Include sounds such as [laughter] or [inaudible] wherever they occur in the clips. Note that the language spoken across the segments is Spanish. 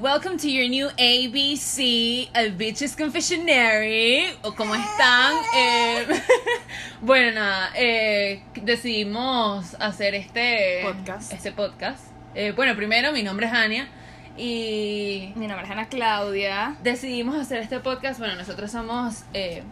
Welcome to your new ABC, A Bitches Confessionary. O cómo están. Eh, [laughs] bueno, nada, eh, decidimos hacer este Podcast. Este podcast. Eh, bueno, primero, mi nombre es Ania. Y Mi nombre es Ana Claudia. decidimos hacer este podcast. Bueno, nosotros somos eh,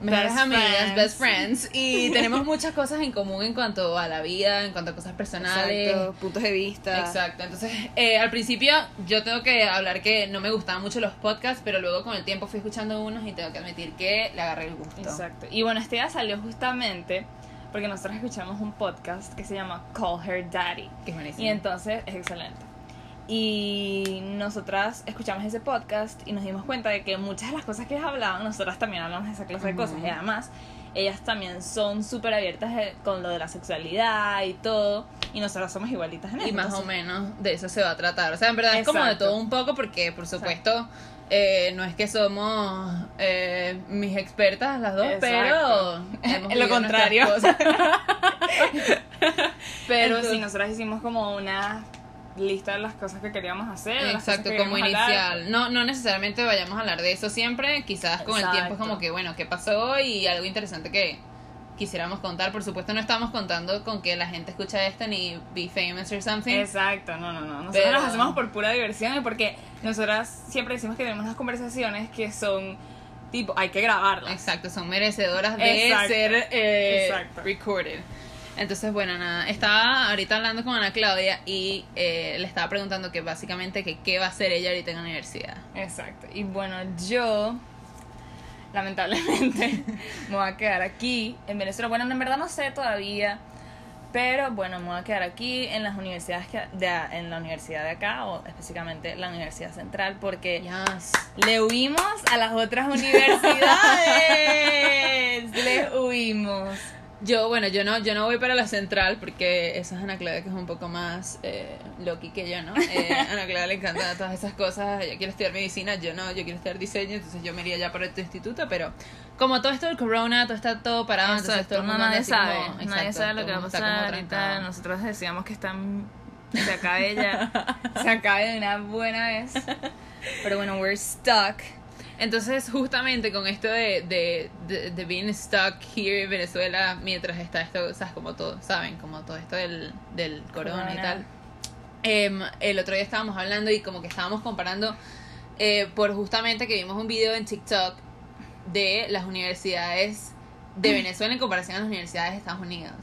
mejores Best amigas, friends. best friends. Y [laughs] tenemos muchas cosas en común en cuanto a la vida, en cuanto a cosas personales. Exacto, puntos de vista. Exacto, entonces eh, al principio yo tengo que hablar que no me gustaban mucho los podcasts, pero luego con el tiempo fui escuchando unos y tengo que admitir que le agarré el gusto. Exacto. Y bueno, este día salió justamente porque nosotros escuchamos un podcast que se llama Call Her Daddy. Que es buenísimo. Y entonces es excelente. Y nosotras escuchamos ese podcast y nos dimos cuenta de que muchas de las cosas que ellas hablaban, nosotras también hablamos de esa clase de cosas. Y además, ellas también son súper abiertas eh, con lo de la sexualidad y todo. Y nosotras somos igualitas en eso. y más o menos de eso se va a tratar. O sea, en verdad es como de todo un poco porque, por supuesto, eh, no es que somos eh, mis expertas las dos, Exacto. pero... hemos En [laughs] lo contrario. [laughs] Pero Entonces- sí, nosotras hicimos como una lista de las cosas que queríamos hacer. Exacto, como hablar. inicial. No, no necesariamente vayamos a hablar de eso siempre. Quizás con el tiempo es como que, bueno, ¿qué pasó? Y algo interesante que quisiéramos contar. Por supuesto, no estamos contando con que la gente escucha esto ni be famous or something. Exacto, no, no, no. Nosotros las hacemos por pura diversión y porque nosotras siempre decimos que tenemos unas conversaciones que son tipo, hay que grabarlas. Exacto, son merecedoras de Exacto. ser eh, Exacto. recorded. Entonces, bueno, nada, estaba ahorita hablando con Ana Claudia y eh, le estaba preguntando que básicamente que qué va a hacer ella ahorita en la universidad. Exacto. Y bueno, yo lamentablemente [laughs] me voy a quedar aquí en Venezuela. Bueno, en verdad no sé todavía, pero bueno, me voy a quedar aquí en las universidades que, de, en la universidad de acá o específicamente la Universidad Central porque Yes. le huimos a las otras [laughs] universidades. Le huimos. Yo, bueno, yo no, yo no voy para la central porque esa es Ana Claudia que es un poco más eh, loqui que yo, ¿no? Eh, a [laughs] Ana Claudia le encantan todas esas cosas, ella quiere estudiar medicina, yo no, yo quiero estudiar diseño, entonces yo me iría ya para este instituto, pero como todo esto del corona, todo está todo parado, entonces todo el mundo nadie sabe. como- nadie exacto, sabe lo que va a pasar tal. Nosotros decíamos que están. Se acabe ya. [laughs] se acabe de una buena vez. Pero bueno, we're stuck. Entonces, justamente con esto de, de, de, de being stuck here en Venezuela mientras está esto, ¿sabes? Como todo, ¿saben? Como todo esto del, del corona, y tal. Em, el otro día estábamos hablando y como que estábamos comparando eh, por justamente que vimos un video en TikTok de las universidades de Venezuela en comparación a las universidades de Estados Unidos.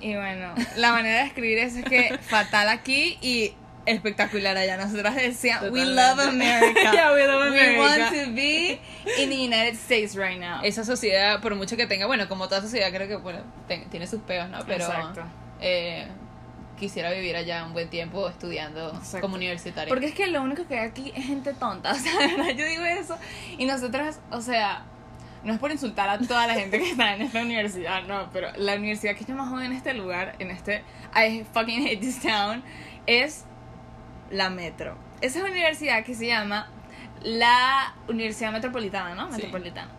Y bueno, la manera de escribir eso es que fatal aquí y espectacular allá. Nosotras decíamos, we love America. [laughs] Yeah, we love We America. want to be in the United States right now. Esa sociedad, por mucho que tenga, bueno, como toda sociedad creo que bueno, te- tiene sus peos, ¿no? Pero Exacto. eh, quisiera vivir allá un buen tiempo estudiando Exacto. como universitaria. Porque es que lo único que hay aquí es gente tonta. [laughs] O sea, verdad, yo digo eso. Y nosotras, o sea, no es por insultar a toda la gente que está en esta universidad, no, pero la universidad que yo más joven en este lugar, en este. I fucking hate this town, es la Metro. Esa es una universidad que se llama la Universidad Metropolitana, ¿no? Sí. Metropolitana.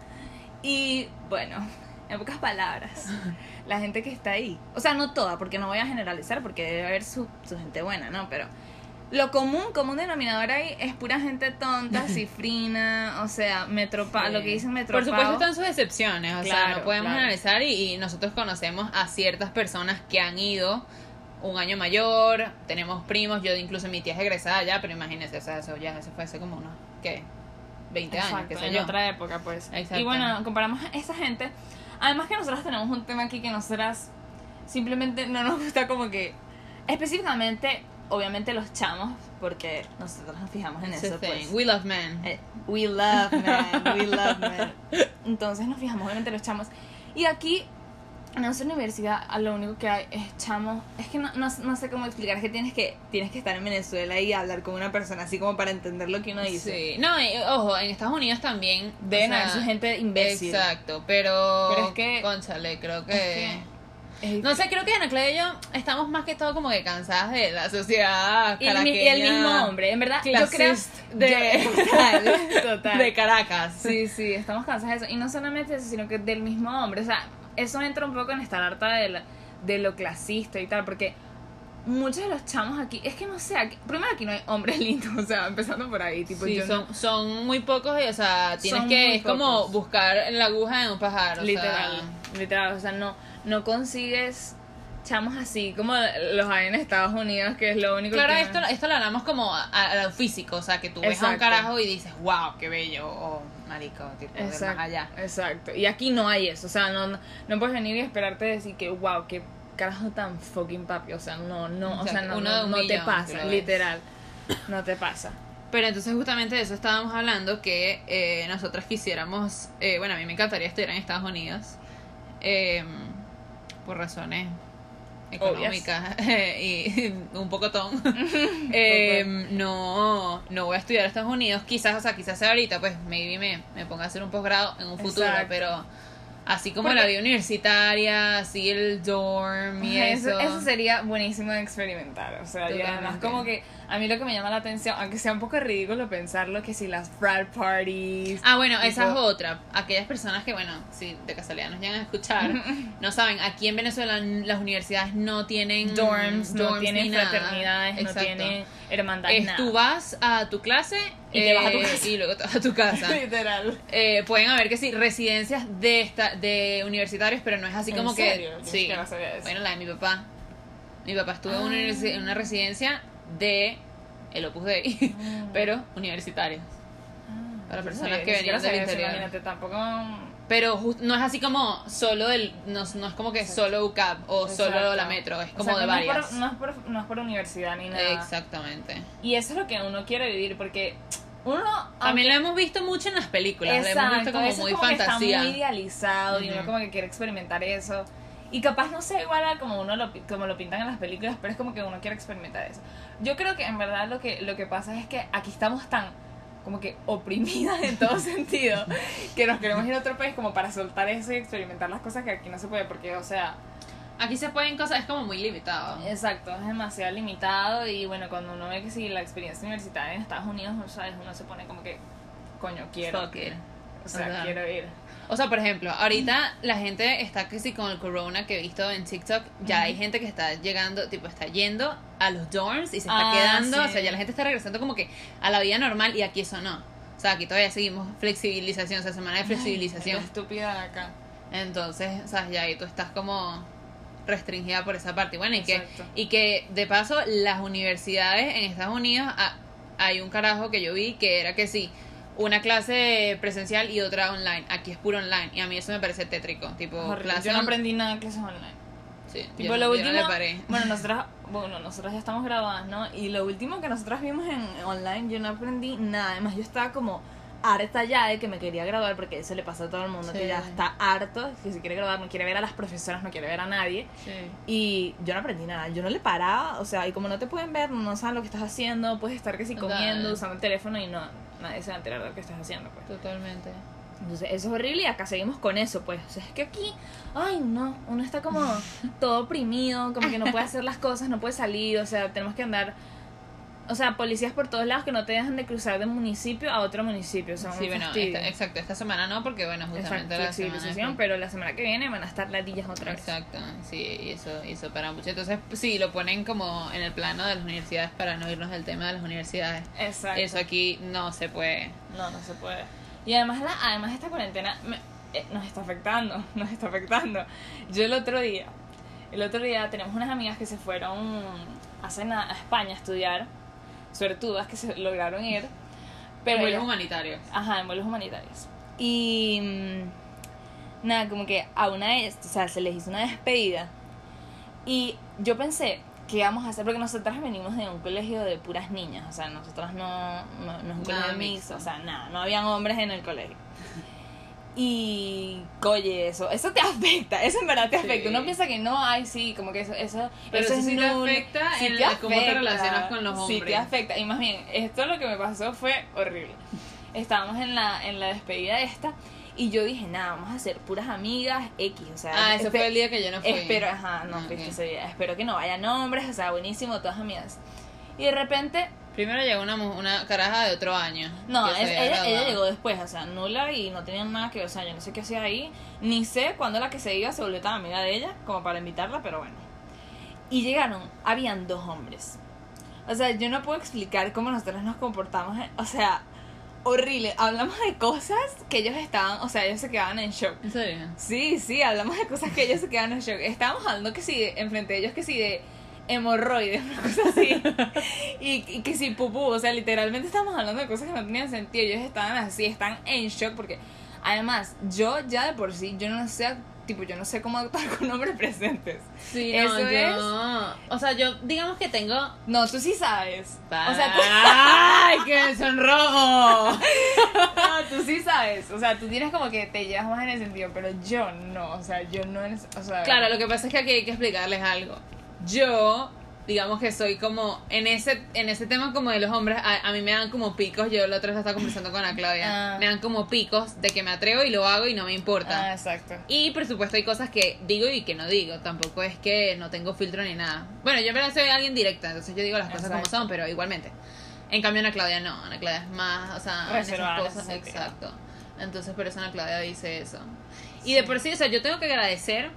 Y bueno, en pocas palabras, [laughs] la gente que está ahí, o sea, no toda, porque no voy a generalizar, porque debe haber su, su gente buena, ¿no? Pero lo común, común denominador ahí es pura gente tonta, [laughs] cifrina, o sea, metropa, Sí. lo que dicen Por metropa. supuesto están sus excepciones, o sea, no podemos claro. analizar y, y nosotros conocemos a ciertas personas que han ido un año mayor, tenemos primos, yo incluso mi tía es egresada allá, pero imagínense, o sea, eso ya eso fue hace como unos, ¿qué? 20 años, qué sé en yo. otra época, pues. Exacto. Y bueno, comparamos a esa gente. Además que nosotras tenemos un tema aquí que nosotras simplemente no nos gusta como que específicamente, obviamente los chamos, porque nosotros nos fijamos en It's eso, pues. We love men. Eh, We love men, we love men. Entonces nos fijamos obviamente los chamos. Y aquí, en nuestra universidad, lo único que hay es chamos. Es que no, no, no sé cómo explicar, es que tienes, que tienes que estar en Venezuela y hablar con una persona así como para entender lo que uno dice. Sí. No, y, ojo, en Estados Unidos también Deben haber su gente imbécil. Exacto, pero Pero es que- Conchale, creo que, Es Es No sé, creo que Ana Claudia y yo estamos más que todo como que cansadas de la sociedad y, el, mi- y el mismo hombre, en verdad, yo creo de, yo- total, [laughs] total. de Caracas. Sí, sí, estamos cansadas de eso. Y no solamente eso, sino que del mismo hombre. O sea, eso entra un poco en estar harta de, la- de lo clasista y tal, porque muchos de los chamos aquí, es que no sé, aquí- primero aquí no hay hombres [laughs] lindos, o sea, empezando por ahí, tipo Sí, yo no- son, son muy pocos y, o sea, tienes que, es como pocos. buscar la aguja en un pajar, o literal, sea, literal, o sea, no, no consigues chamos así como los hay en Estados Unidos, que es lo único Claro, que... esto, esto lo hablamos como a, a lo físico, o sea, que tú ves a un carajo y dices, wow, qué bello, o marico, tipo, de más Exacto, allá. exacto. Y aquí no hay eso, o sea, no, no, puedes venir y esperarte decir que, wow, qué carajo tan fucking papi, o sea, no, no, o sea, Exacto, no, uno no, no te pasa, literal, no te pasa. Pero entonces justamente de eso estábamos hablando, que eh, nosotras quisiéramos, eh, bueno, a mí me encantaría estudiar en Estados Unidos, eh, por razones económicas [laughs] y un poco ton. [laughs] Eh, no, no voy a estudiar a Estados Unidos, quizás, o sea, quizás sea ahorita, pues maybe me, me ponga a hacer un posgrado en un futuro, Exacto. pero así como Porque- la vida universitaria, así el dorm y eso. eso, eso sería buenísimo de experimentar, o sea, y además como que a mí lo que me llama la atención, aunque sea un poco ridículo pensarlo, que si las frat parties... Ah, bueno, esa es otra. Aquellas personas que, bueno, si de casualidad nos llegan a escuchar, [laughs] no saben, aquí en Venezuela las universidades no tienen dorms, no dorms tienen ni nada. fraternidades, no tienen hermandad, Es, nada. tú vas a tu clase Y te vas a tu eh, casa. y luego te vas a tu casa. [laughs] Literal. Eh, pueden haber que sí, residencias de esta, de universitarios, pero no es así ¿En como serio? que. Yo Sí. no sabía eso. Bueno, la de mi papá. Mi papá estuvo en, una, Ah. en una residencia de el Opus Dei, [laughs] pero universitarios. Para personas que venían del interior. Imagínate, tampoco... Pero no es así como solo del. No, no es como que Exacto. solo UCAP o solo Exacto. la metro, es O como sea, de no es por- varias. no, es por, no es por universidad ni nada. Exactamente. Y eso es lo que uno quiere vivir, porque uno... También lo hemos visto mucho en las películas, lo hemos visto como eso es muy como que fantasía. está muy idealizado y uno como que quiere experimentar eso. Y capaz no sea igual a como uno lo, como lo pintan en las películas, pero es como que uno quiere experimentar eso. Yo creo que en verdad lo que, lo que pasa es que aquí estamos tan como que oprimidas en todo [laughs] sentido que nos queremos ir a otro país como para soltar eso y experimentar las cosas que aquí no se puede porque o sea Aquí se pueden cosas, es como muy limitado. exacto es demasiado limitado y bueno cuando uno ve que si la experiencia universitaria en Estados Unidos sabes uno se pone como que coño quiero Fuck it. o sea quiero ir O sea, por ejemplo, ahorita la gente está que sí con el corona que he visto en TikTok, ya hay gente que está llegando, tipo, está yendo a los dorms y se está Ah, quedando, sí. o sea, ya la gente está regresando como que a la vida normal y aquí eso no. O sea, aquí todavía seguimos flexibilización, o sea, semana de flexibilización. estúpida de acá Entonces, o sea, ya ahí tú estás como restringida por esa parte. Y bueno, y que, Exacto. y que de paso las universidades en Estados Unidos ah, hay un carajo que yo vi que era que sí, una clase presencial y otra online. Aquí es puro online y a mí eso me parece tétrico, tipo clase Yo no aprendí nada en clases online. Sí, Tipo, yo, lo yo último, no le paré. bueno, [laughs] nosotras, bueno, nosotras ya estamos grabadas, ¿no? Y lo último que nosotras vimos en online, yo no aprendí nada. Además, yo estaba como harta ya de que me quería graduar, porque eso le pasa a todo el mundo, que ya está harto, que se quiere graduar, no quiere ver a las profesoras, no quiere ver a nadie. Sí. Y yo no aprendí nada, yo no le paraba, o sea, y como no te pueden ver, no saben lo que estás haciendo, puedes estar que si comiendo, usando el teléfono y no, nadie se va a enterar de lo que estás haciendo, pues. Totalmente. Entonces, eso es horrible y acá seguimos con eso, pues. O sea, es que aquí, ay, no, uno está como [laughs] todo oprimido, como que no puede hacer las cosas, no puede salir, o sea, tenemos que andar, o sea, policías por todos lados que no te dejan de cruzar de municipio a otro municipio, Sí, bueno, esta- exacto, esta semana no, porque bueno, Exacto, justamente la semana pero la semana que viene van a estar ladillas otra vez. Exacto, sí, y eso, y eso para mucho. Entonces, sí, lo ponen como en el plano de las universidades para no irnos del tema de las universidades. Exacto. Eso aquí no se puede. No, no se puede. Y además, la, además esta cuarentena me- eh, nos está afectando, [laughs] nos está afectando. Yo el otro día, el otro día tenemos unas amigas que se fueron a, cena- a España a estudiar, suertudas que se lograron ir, pero Pero ellas- humanitarios. Ajá, en vuelos humanitarios. Y mm, nada, como que a una de ellas, o sea, se les hizo una despedida. Y yo pensé, ¿qué íbamos a hacer? Porque nosotras venimos de un colegio de puras niñas, o sea, nosotras no, no, no es un colegio Nada mixto. o sea, nada, no habían hombres en el colegio. Y, oye, eso, eso te [laughs] afecta, eso en verdad te Sí. afecta. Uno piensa que no, ay, sí, como que eso, eso, Pero eso eso es sí te afecta Sí en te la- cómo te afecta, relacionas con los Sí, te hombres. afecta. Y más bien, esto lo que me pasó fue horrible. Estábamos en la, en la despedida esta y yo dije, nada, vamos a ser puras amigas X, o sea, Ah, ese fue el día que yo no fui. Espero, ajá, no Ah, fuiste ok. ese día. Espero que no vayan hombres, o sea, buenísimo, todas amigas. Y de repente, Primero llegó una, una caraja de otro año. no, es- ella, llegó después, o sea, nula y no tenían nada que ver, o sea, yo no sé qué hacía ahí, ni sé cuándo la que se iba se volvió tan amiga de ella como para invitarla, pero bueno. Y llegaron, habían dos hombres. O sea, yo no puedo explicar cómo nosotros nos comportamos. en- O sea, horrible. Hablamos de cosas que ellos estaban, o sea, ellos se quedaban en shock. ¿En serio? Sí, sí, hablamos de cosas que ellos se quedan en shock. Estábamos hablando que sí, enfrente de ellos, que sí de hemorroides, una cosa así. [laughs] y, y que sí, pupú. O sea, literalmente estábamos hablando de cosas que no tenían sentido. Ellos estaban así, están en shock porque, además, yo ya de por sí, yo no sé, tipo, yo no sé cómo actuar con hombres presentes. Sí, Eso no, yo... es- O sea, yo digamos que tengo... No, tú sí sabes. O sea, tú, ¡Ay, qué sonrojo! [laughs] no, tú sí sabes. O sea, tú tienes como que te llevas más en el sentido, pero yo no. O sea, yo no. O sea, Claro, lo que pasa es que aquí hay que explicarles algo. Yo, digamos que soy como, en ese, en ese tema como de los hombres, a, a mí me dan como picos, yo la otra vez estaba conversando con la Claudia, Ah. me dan como picos de que me atrevo y lo hago y no me importa. Ah, exacto. Y por supuesto hay cosas que digo y que no digo, tampoco es que no tengo filtro ni nada. Bueno, yo en verdad soy alguien directa, entonces yo digo las cosas como son, pero igualmente. En cambio Ana Claudia no, Ana Claudia es más, o sea, esas Reservada cosas, exacto. Entonces por eso Ana Claudia dice eso. Y de por sí, o sea, yo tengo que agradecer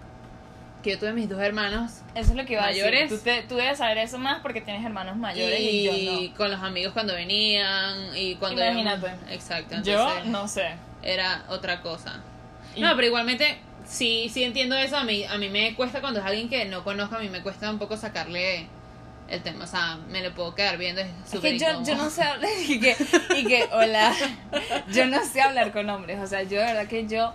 que yo tuve mis dos hermanos Eso es lo que iba a Mayores. decir. Tú, te- tú debes saber eso más porque tienes hermanos mayores y, y, yo con los amigos cuando venían y cuando Imagínate. exacto no. Yo entonces no sé. era otra cosa Y- no pero igualmente sí sí entiendo eso a mí a mí me cuesta cuando es alguien que no conozco a mí me cuesta un poco sacarle el tema o sea me lo puedo quedar viendo es Es que yo, yo no sé hablar [laughs] y que, y que, hola, yo no sé hablar con hombres, o sea, yo de verdad que yo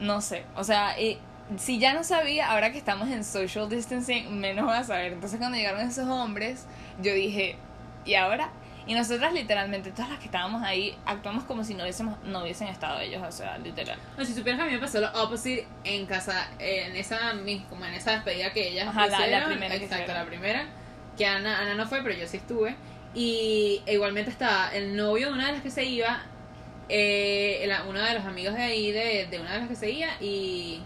no sé, o sea, y si ya no sabía, ahora que estamos en social distancing, menos voy a saber. Entonces cuando llegaron esos hombres, yo dije, ¿y ahora? Y nosotras literalmente, todas las que estábamos ahí, actuamos como si no, hubiésemos, no hubiesen estado ellos, o sea, literal. No, si supieras que a mí me pasó lo opposite en casa, en esa, como en esa despedida que ellas Ajá, la- la hicieron, primera exacto, la primera, que Ana, Ana no fue, pero yo sí estuve, y e igualmente estaba el novio de una de las que se iba, eh, uno de los amigos de ahí, de, de una de las que se iba, y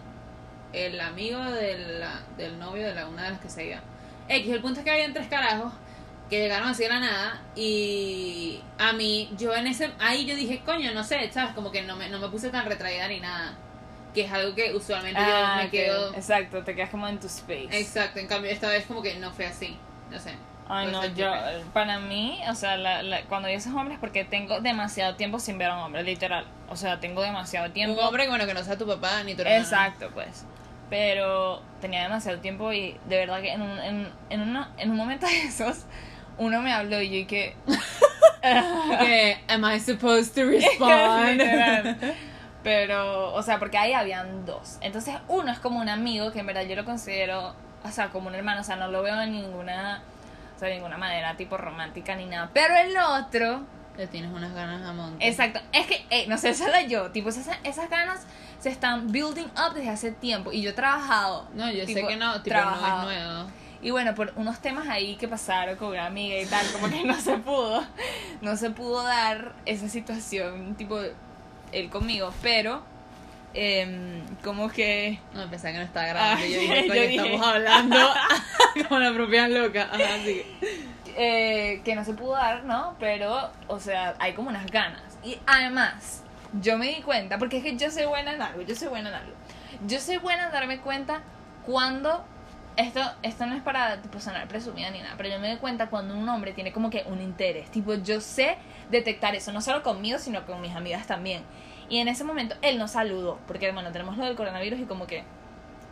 el amigo de la- del novio de la, una de las que se iba. X, el punto es que habían tres carajos que llegaron así de la nada y a mí, yo en ese, ahí yo dije, coño, no sé, ¿sabes? Como que no me, no me puse tan retraída ni nada, que es algo que usualmente yo me que- quedo... exacto, te quedas como en tu space. Exacto, en cambio esta vez como que no fue así, no sé. Ay, no, yo, que- para mí, o sea, la, la- cuando esos hombres, porque tengo demasiado tiempo sin ver a un hombre, literal. O sea, tengo demasiado tiempo. Un hombre bueno, que no sea tu papá ni tu hermano. Exacto, pues. Pero tenía demasiado tiempo y de verdad que en un, en, en, una, en un momento de esos, uno me habló y yo y que... [laughs] Am I supposed to [laughs] respond? [laughs] Pero, o sea, porque ahí habían dos. Entonces, uno es como un amigo que en verdad yo lo considero, o sea, como un hermano, o sea, no lo veo de ninguna, o sea, de ninguna manera tipo romántica ni nada. Pero el otro, Le tienes unas ganas a monte. exacto, es que, eh, no sé, esa era yo, tipo, esas, esas ganas se están building up desde hace tiempo y yo he trabajado. No, yo sé tipo, que no, tipo, no trabajado. es nuevo. Y bueno, por unos temas ahí que pasaron con una amiga y tal, como que no se pudo, no se pudo dar esa situación, tipo, él conmigo, pero, em, como que, No, pensaba que no estaba grabando. Ah, yo [laughs] dije, yo dije. estamos hablando [laughs] como la propia loca. Ajá, [laughs] así que- eh, que no se pudo dar, ¿no? Pero, o sea, hay como unas ganas. Y además, yo me di cuenta, porque es que yo soy buena en algo, yo soy buena en algo. Yo soy buena en darme cuenta cuando esto, esto no es para tipo, sonar presumida ni nada, pero yo me doy cuenta cuando un hombre tiene como que un interés. Tipo, yo sé detectar eso, no solo conmigo, sino con mis amigas también. Y en ese momento él nos saludó, porque bueno, tenemos lo del coronavirus y como que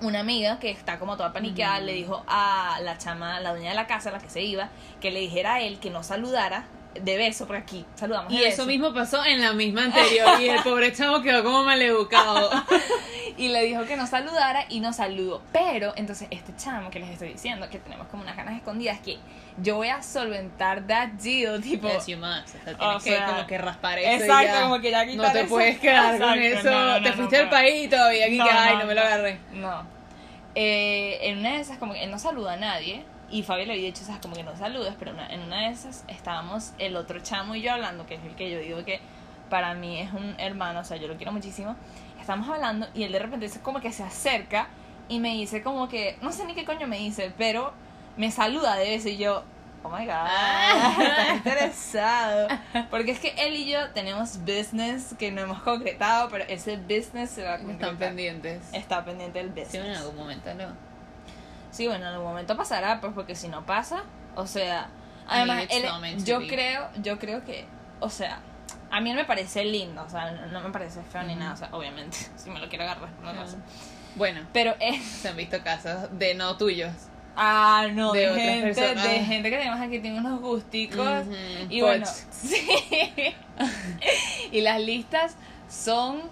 una amiga que está como toda paniqueada le dijo a la chama, la dueña de la casa, la que se iba, que le dijera a él que no saludara de beso, porque aquí saludamos Y de eso beso. mismo pasó en la misma anterior. y el pobre chavo quedó como maleducado. [laughs] Y le dijo que no saludara y no saludó. Pero entonces este chamo que les estoy diciendo, que tenemos como unas ganas escondidas, que yo voy a solventar that deal, tipo... Yes, you must. O sea, tienes O que como que raspar eso. Exacto, ya. como que ya No quitar te eso. puedes quedar con Exacto, eso. no, no, te no, fuiste no país y todavía aquí que, ay, no me lo agarré. No. Eh, en una de esas, como que él no saluda a nadie. Y Fabio le había dicho, esas como que no saludas. Pero una- en una de esas estábamos el otro chamo y yo hablando, que es el que yo digo que para mí es un hermano, o sea, yo lo quiero muchísimo. Estamos hablando y él de repente es como que se acerca y me dice como que, no sé ni qué coño me dice, pero me saluda de eso y yo, oh my god, Ah. [laughs] está interesado. Porque es que él y yo tenemos business que no hemos concretado, pero ese business se va a concretar. Están pendientes. Está pendiente Sí, business. en algún momento no. Sí, bueno, en algún momento pasará, pues porque si no pasa, o sea, además, él- yo creo, yo creo que, o sea, a mí él me parece lindo, o sea, no, no me parece feo ni Ujú. nada, o sea, obviamente, [laughs] si me lo quiero agarrar, no lo hace. Bueno, Pero es, se han visto casos de no tuyos. ah, no, De de, gente, personas. de gente que tenemos aquí tiene unos gusticos Ujú, y bueno, poch. [laughs] sí, [laughs] y las listas son,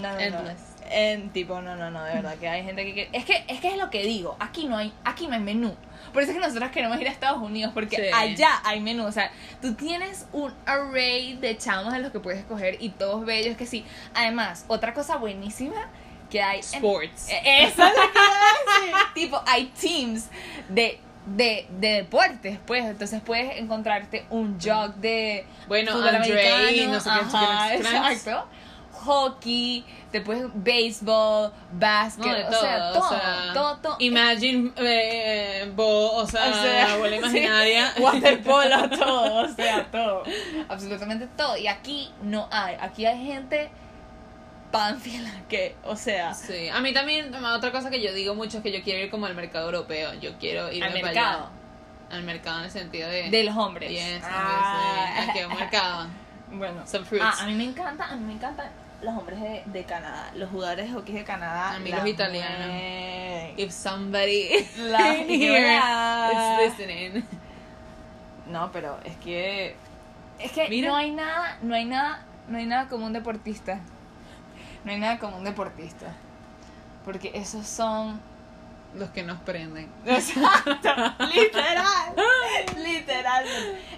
no, no. Endless. En tipo, no, no, no, de verdad que hay gente que quiere- Es que, es que es lo que digo, aquí no hay, aquí no hay menú. Por eso es que nosotros queremos ir a Estados Unidos, porque Sí. allá hay menú. O sea, tú tienes un array de chamos de los que puedes escoger y todos bellos que sí. Además, otra cosa buenísima que hay. en- Sports. Eh, Eso es lo que [laughs] tipo, hay teams de, de, de deportes, pues. Entonces puedes encontrarte un jog de Bueno, Andre, americano, no sé qué, ajá, exacto. Hockey, después béisbol, básquet, No, de o todo, sea, o todo, sea, todo, todo. Imagine, eh, bo, o sea, O sea, [laughs] [laughs] sí, imaginaria. [laughs] waterpolo, todo, o sea, todo. Absolutamente todo. Y aquí no hay. Aquí hay gente pánfila que, o sea, Sí, a mí también, otra cosa que yo digo mucho es que yo quiero ir como al mercado europeo. Yo quiero irme al mercado allá. Al mercado en el sentido de. de los hombres. Yes, Ah. Aquí hay un mercado. Bueno. Some fruits. Ah, a mí me encanta, a mí me encantan los hombres de, de Canadá, los jugadores de hockey de Canadá. A mí los italianos. If somebody [laughs] La- [laughs] here is listening. No, pero es que es que Mira. no hay nada, no hay nada, no hay nada como un deportista. No hay nada como un deportista. Porque esos son Los que nos prenden. [laughs] Exacto, literal, literal.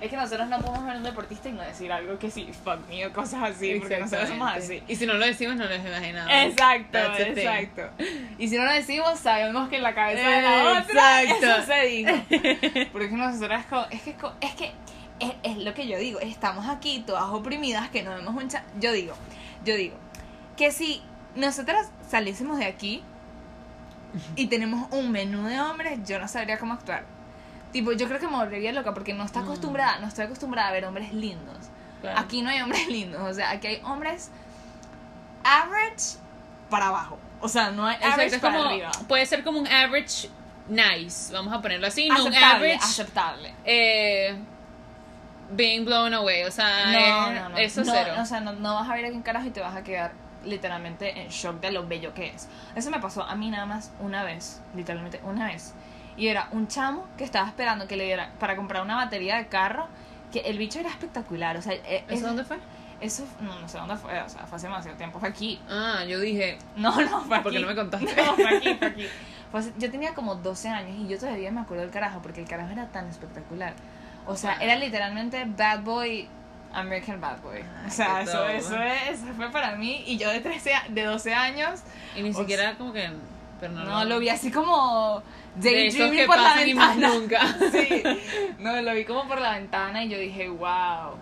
Es que nosotros no podemos ver un deportista y no decir algo que sí, fuck me o cosas así, porque nosotros somos así. Y si no lo decimos, no les imaginamos. Exacto, exacto. Y si no lo decimos, sabemos que en la cabeza de la otra Exacto. eso se dijo. [laughs] Porque nosotras es que es que es, es lo que yo digo, estamos aquí todas oprimidas que no vemos un cha- yo digo, yo digo que si nosotras saliésemos de aquí y tenemos un menú de hombres, yo no sabría cómo actuar. Tipo, yo creo que me volvería loca porque no está Mm. acostumbrada, no estoy acostumbrada a ver hombres lindos. Claro. Aquí no hay hombres [laughs] lindos, o sea, aquí hay hombres average para abajo. O sea, no hay Exacto, average es para como, arriba. puede ser como un average nice, vamos a ponerlo así, no un Aceptable, average aceptable. eh, being blown away, o sea, No, eh, no, no. eso No, cero. O sea, no, no vas a ver aquí en carajo y te vas a quedar literalmente en shock de lo bello que es. Eso me pasó a mí nada más una vez, literalmente una vez. Y era un chamo que estaba esperando que le diera para comprar una batería de carro, que el bicho era espectacular. O sea, eh, ¿Eso es- dónde fue? Eso, no, no sé dónde fue, o sea, fue hace demasiado tiempo, fue aquí. Ah, yo dije, No, no, fue aquí. ¿por qué no me contaste? [laughs] No, fue aquí, fue aquí. Fue hace- yo tenía como 12 años y yo todavía me acuerdo del carajo porque el carajo era tan espectacular. O sea, era literalmente Bad Boy, American Bad Boy. O sea, eso, eso, es- eso fue para mí y yo de 13, a- de 12 años, y ni siquiera como que, pero no, no, lo vi así como daydreaming que por la ventana. nunca. [laughs] Sí, [laughs] no, lo vi como por la ventana y yo dije, wow,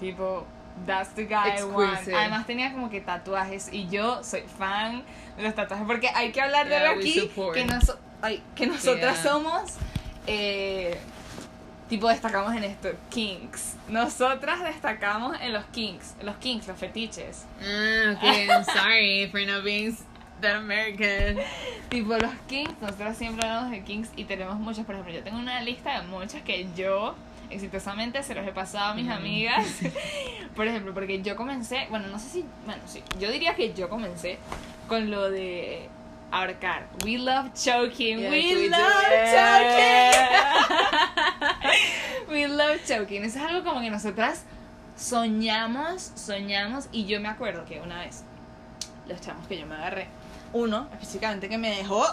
tipo, that's the guy I want. Exquisite. Además tenía como que tatuajes y yo soy fan de los tatuajes porque hay que hablar de Yeah, algo aquí que, noso- ay, que nosotras Yeah. somos, eh, tipo, destacamos en esto, kinks. Nosotras destacamos en los kinks, los kinks, los fetiches. Ah, okay, I'm sorry for not being that American. [laughs] Tipo, los kinks, nosotros siempre hablamos de kinks y tenemos muchos. Por ejemplo, yo tengo una lista de muchos que yo exitosamente se los he pasado a mis Ujú. amigas. [laughs] Por ejemplo, porque yo comencé, bueno, no sé si, bueno, sí, yo diría que yo comencé con lo de ahorcar. We love choking. Yes, we, we love choking. [laughs] we love choking. Eso es algo como que nosotras soñamos, soñamos. Y yo me acuerdo que una vez, los chamos que yo me agarré, uno específicamente que me dejó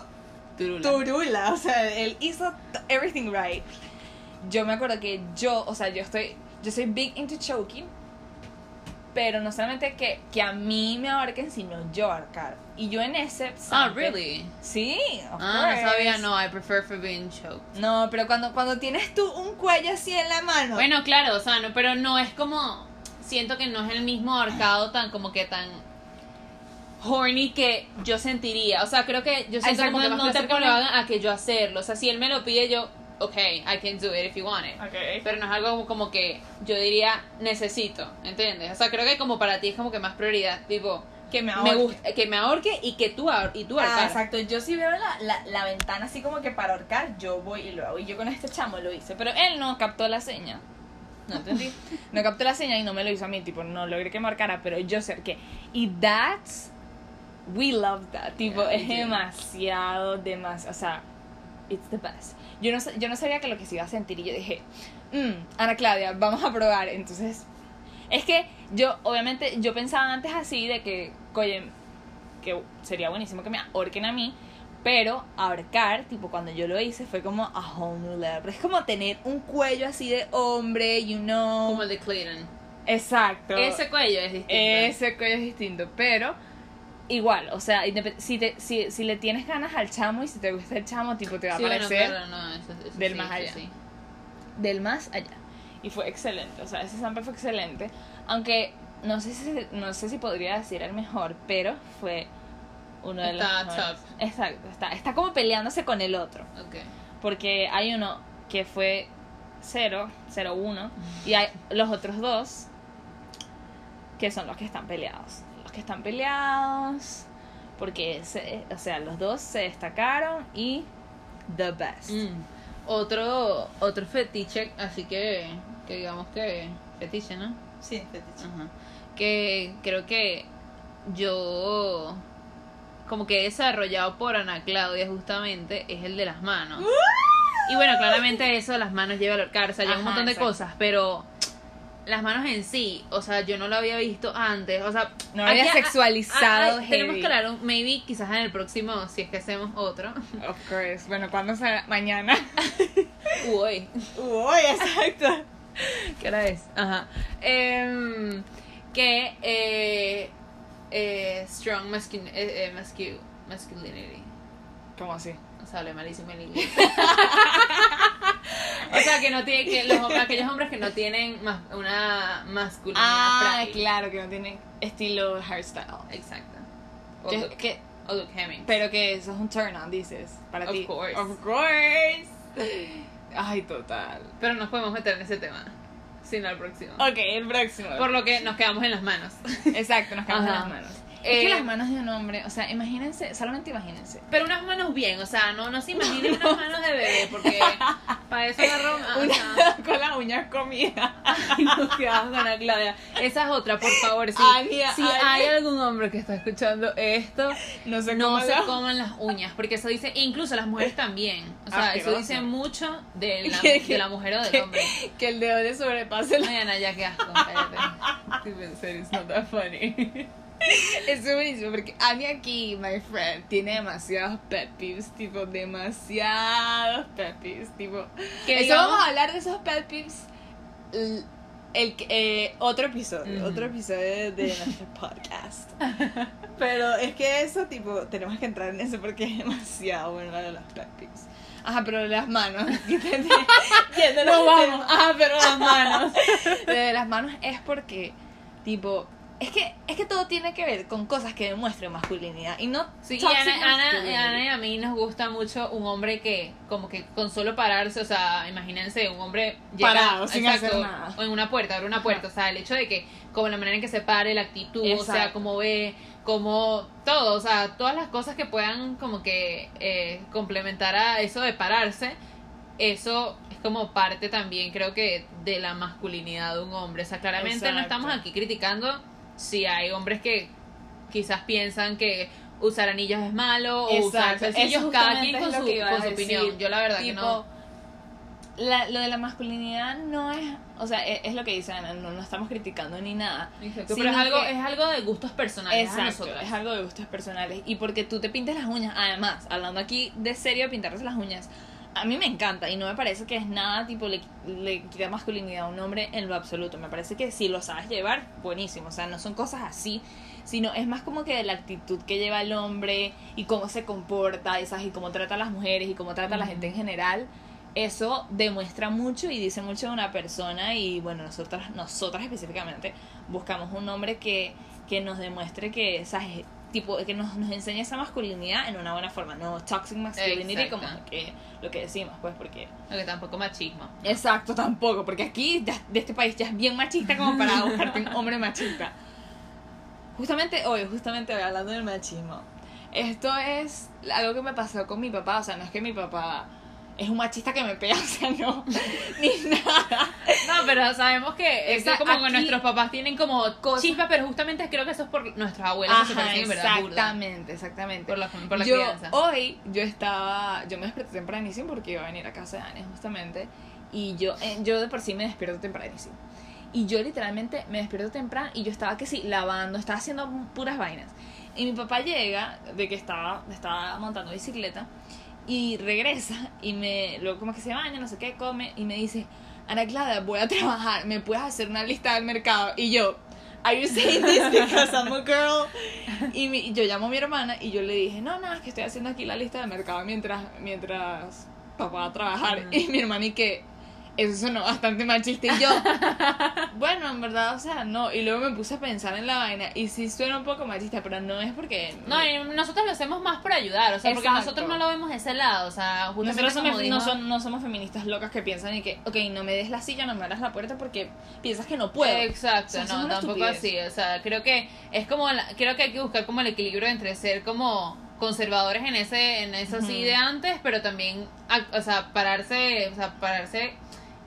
Turula. Turula, o sea, él hizo everything right. Yo me acuerdo que yo, o sea, yo estoy, yo soy big into choking, pero no solamente que, que a mí me ahorquen, sino yo ahorcar. Y yo en ese... Ah, instante- really? Sí, of Ah, no sabía, no, I prefer for being choked. No, pero cuando, cuando tienes tú un cuello así en la mano. Bueno, claro, o sea, no, pero no es como. Siento que no es el mismo ahorcado tan como que tan horny que yo sentiría. O sea, creo que yo siento como que no te hagan a que yo hacerlo. O sea, si él me lo pide, yo, ok, I can do it if you want it. Ok. Pero no es algo como, como que yo diría necesito, ¿entiendes? O sea, creo que como para ti es como que más prioridad, tipo, Que me me ahorque. gusta, que me ahorque y que tú, ahor- y tú Ah, ahorcar. exacto. Yo si veo la, la, la ventana así como que para ahorcar, yo voy y lo hago. Y yo con este chamo lo hice. Pero él no captó la seña. No entendí. No captó la seña y no me lo hizo a mí. Tipo, no logré que marcara, pero yo cerqué. Y that's. We love that. Tipo, Yeah, es do. demasiado, demasiado. O sea, it's the best. Yo no, yo no sabía que lo que se iba a sentir. Y yo dije, "Mm, Ana Claudia, vamos a probar. Entonces, es que yo, obviamente, yo pensaba antes así de que, oye, que sería buenísimo que me ahorquen a mí, pero ahorcar, tipo cuando yo lo hice, fue como a whole new level. Es como tener un cuello así de hombre, you know. Como el de Clayton. Exacto. Ese cuello es distinto. Ese cuello es distinto, pero igual, o sea, si, te, si, si le tienes ganas al chamo y si te gusta el chamo, tipo te va Sí, a bueno, parecer claro, no, eso- eso del sí, más allá. sí. del más allá. Y fue excelente, o sea, ese sample fue excelente. Aunque no sé si, no sé si podría decir el mejor, pero fue uno de los Está mejores. top. Exacto, está, está como peleándose con el otro. Ok. Porque hay uno que fue 0, 0, 1, y hay los otros dos que son los que están peleados. Los que están peleados, porque, se- o sea, los dos se destacaron y the best. Mm. Otro, otro fetiche, así que, que digamos que fetiche, ¿no? Sí, fetiche. Ajá. Que creo que yo como que he desarrollado por Ana Claudia justamente es el de las manos. Y bueno, claramente eso, las manos lleva al o sea, lleva un montón de exacto. cosas, pero las manos en sí, o sea, yo no lo había visto antes, o sea, No había aquí- sexualizado ah, ah, tenemos que hablar, un- maybe quizás en el próximo, si es que hacemos otro. Of course. Bueno, ¿cuándo será? Mañana. [laughs] Uy, Uy, exacto. [laughs] ¿Qué hora es? Ajá. Em, que eh, eh, strong masculin eh, eh, mascu- masculinity. ¿Cómo así? O sea, hablé malísimo en inglés. [laughs] o sea, que no tiene, que los aquellos hombres que no tienen mas- una masculinidad Ah, frágil. claro, que no tiene estilo hairstyle. Exacto. O Que- look, que- o look pero que eso es un turn on, dices. Para Of ti. course. Of course. [laughs] Ay, total. Pero nos podemos meter en ese tema. Sino al próximo. Ok, el próximo. Por lo que nos quedamos en las manos. [laughs] Exacto, nos quedamos en las manos. Eh, es que las manos de un hombre, o sea, imagínense, solamente imagínense. Pero unas manos bien, o sea, no, no se imaginen [laughs] unas manos de bebé, porque [laughs] para eso agarró. Una con las uñas comidas. [laughs] Ay, quedamos con la Claudia. Esa es otra, por favor. Si, si hay algún hombre que está escuchando esto, No se no se la- coman las uñas, porque eso dice, e incluso las mujeres también. O sea, eso Asqueroso. dice mucho de [laughs] la, Que- de la mujer o del que- hombre. Que el dedo le sobrepase la... Ay, Ana, ya qué asco, cállate. [laughs] En serio, it's not that funny. Es buenísimo porque Ani aquí, my friend, tiene demasiados pet peeves, tipo, demasiados pet peeves, tipo. Que Eso digamos- vamos a hablar de esos pet peeves el, el eh, otro episodio, Ujú. otro episodio de nuestro podcast. [laughs] Pero es que eso, tipo, tenemos que entrar en eso porque es demasiado bueno de los pet peeves. Ajá, pero las manos. [laughs] [laughs] No vamos. Ah, pero las manos. De las manos es porque, tipo, es que, es que todo tiene que ver con cosas que demuestren masculinidad y no Sí, y Ana, Ana. Ana y a mí nos gusta mucho un hombre que, como que con solo pararse, o sea, imagínense un hombre llega- Parado, sin hacer nada. O en una puerta, abre una puerta, o sea, el hecho de que, como la manera en que se pare, la actitud, o sea, como ve, como todo, o sea, todas las cosas que puedan como que eh, complementar a eso de pararse, eso es como parte también, creo que, de la masculinidad de un hombre. O sea, claramente no estamos aquí criticando si hay hombres que quizás piensan que usar anillos es malo o usar sencillos, cada quien con su, a con su opinión. Yo la verdad que no. la- lo de la masculinidad no es, o sea, es, es lo que dice Ana, no, no estamos criticando ni nada. Exacto, pero es algo, que- es algo de gustos personales a Exacto, nosotras. es algo de gustos personales. Y porque tú te pintes las uñas, además, hablando aquí de serio, pintarse las uñas, a mí me encanta y no me parece que es nada tipo le, le quita masculinidad a un hombre en lo absoluto. Me parece que si lo sabes llevar, buenísimo. O sea, no son cosas así, sino es más como que de la actitud que lleva el hombre y cómo se comporta, y, ¿sabes? y cómo trata a las mujeres y cómo trata a la gente en general. Eso demuestra mucho y dice mucho de una persona y bueno, nosotras, nosotras específicamente buscamos un hombre que, que nos demuestre que, ¿sabes? Tipo, que nos, nos enseñe esa masculinidad en una buena forma, no toxic masculinity Exacto. como que lo que decimos, pues, porque... Lo que tampoco machismo. Exacto, tampoco, porque aquí ya- de este país ya es bien machista como para [laughs] buscarte un hombre machista. justamente hoy, justamente hoy, hablando del machismo, esto es algo que me pasó con mi papá, o sea, no es que mi papá es un machista que me pega, [laughs] o sea, no, ni nada. No, pero sabemos que es como que nuestros papás tienen como Cosas- chispas, pero justamente creo que eso es por que se Ajá, parecen en verdad burda. exactamente, exactamente. Por la, por la yo crianza. hoy yo estaba yo me desperté tempranísimo porque iba a venir a casa de Ania justamente y yo eh, yo de por sí me despierto tempranísimo y yo literalmente me despierto temprano y yo estaba que sí lavando estaba haciendo puras vainas y mi papá llega de que estaba estaba montando bicicleta y regresa y me luego como que se baña no sé qué come y me dice Ana Clara voy a trabajar me puedes hacer una lista del mercado y yo Are you saying this because I'm a girl? Y, mi- y yo llamo a mi hermana y yo le dije, no, no, es que estoy haciendo aquí la lista de mercado mientras, mientras papá va a trabajar. Y mi hermana y que eso sonó bastante machista. Y yo, [laughs] bueno, en verdad, o sea, no. Y luego me puse a pensar en la vaina y sí suena un poco machista, pero no es porque... No, nosotros lo hacemos más por ayudar, o sea, porque nosotros no lo vemos de ese lado, o sea, justamente nosotros somos, dijo- no, son- no somos feministas locas que piensan y que, ok, no me des la silla, no me abras la puerta porque piensas que no puedo. Exacto, O sea, no, tampoco así, o sea, creo que es como, la- creo que hay que buscar como el equilibrio entre ser como conservadores en ese, en eso así Ujú. de antes, pero también, a- o sea, pararse, o sea, pararse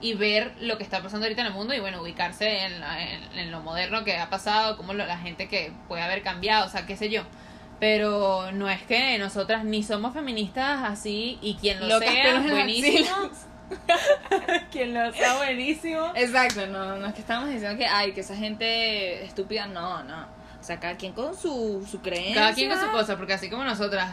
y ver lo que está pasando ahorita en el mundo y bueno, ubicarse en, en, en lo moderno que ha pasado, como lo- la gente que puede haber cambiado, o sea, qué sé yo. Pero no es que nosotras ni somos feministas así y quien lo Locas, sea, buenísimo. [laughs] quien lo sea, buenísimo. Exacto, no, no es que estamos diciendo que, ay, que esa gente estúpida, no, no. O sea, cada quien con su, su creencia. Cada quien con su cosa, porque así como nosotras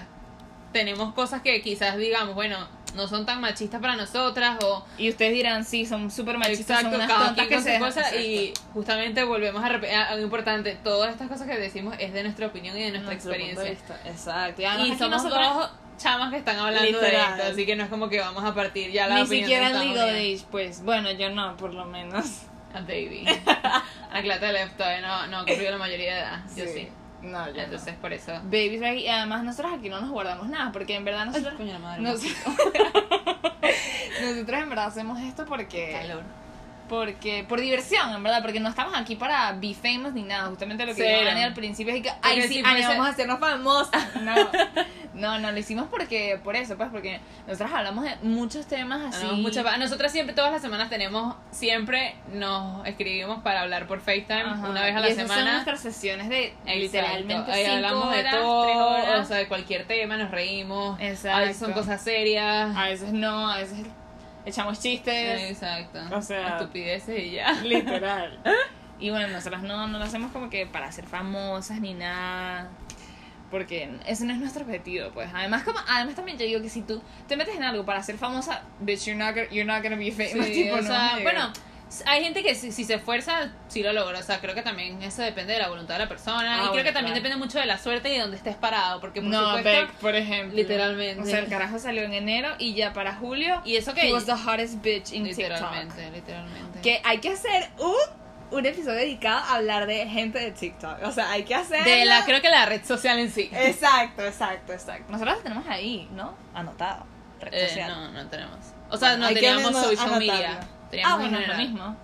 tenemos cosas que quizás digamos, bueno, no son tan machistas para nosotras o Y ustedes dirán, sí, son súper machistas, exacto, son unas tontas que se y justamente volvemos a repetir algo importante, todas estas cosas que decimos es de nuestra opinión y de nuestra Nuestro punto de experiencia. vista, Exacto. Y, además Y somos dos chamas que están hablando Literal. de esto, así que no es como que vamos a partir ya la Ni opinión siquiera legal age, pues. Bueno, yo no, por lo menos. A baby. [laughs] A Clata Left todavía no, no ha cumplido la mayoría de edad, yo sí. No, yo Entonces por eso. no. Babies right, y además nosotros aquí no nos guardamos nada, porque en verdad Ay, nosotros... coño la madre. nos- [laughs] nosotros en verdad hacemos esto porque... Calor. Porque, por diversión, en verdad, porque no estamos aquí para be famous ni nada. Justamente lo que dijo Ani al principio es que, ay, sí, si Ani, fuese- vamos a hacernos famosas. No, no, no, lo hicimos porque, por eso, pues, porque nosotros hablamos de muchos temas así. Tenemos mucha pa- Nosotras siempre, todas las semanas tenemos, siempre nos escribimos para hablar por FaceTime Ajá, una vez a y la esas son semana. nuestras sesiones de literalmente Ahí cinco hablamos horas, de todo, tres horas. o sea, de cualquier tema, nos reímos. Exacto. A veces son cosas serias. a veces no, a veces echamos chistes. Exacto. o sea- estupideces y ya. Literal. [laughs] Y bueno, nosotras no, no lo hacemos como que para ser famosas ni nada. Porque ese no es nuestro objetivo, pues. Además, como, además también yo digo que si tú te metes en algo para ser famosa, bitch, you're not gonna, you're not gonna be famous. Sí, [laughs] tipo, o no sea, bueno, hay gente que si, si se esfuerza, sí lo logra. O sea, creo que también eso depende de la voluntad de la persona. Ah, y creo que también claro. depende mucho de la suerte y de donde estés parado. Porque por no, supuesto. Beck, por ejemplo. literalmente. O sea, el carajo salió en enero y ya para julio. Y eso que. He was the hottest bitch in literalmente, TikTok. literalmente. Que hay que hacer un, un episodio dedicado a hablar de gente de TikTok. O sea, hay que hacer. De la, creo que la red social en sí. Exacto, exacto, exacto. Nosotros la tenemos ahí, ¿no? Anotado. Red Eh, social. no, no tenemos. O sea, Bueno, no teníamos social media. Ah, bueno, en es lo mismo.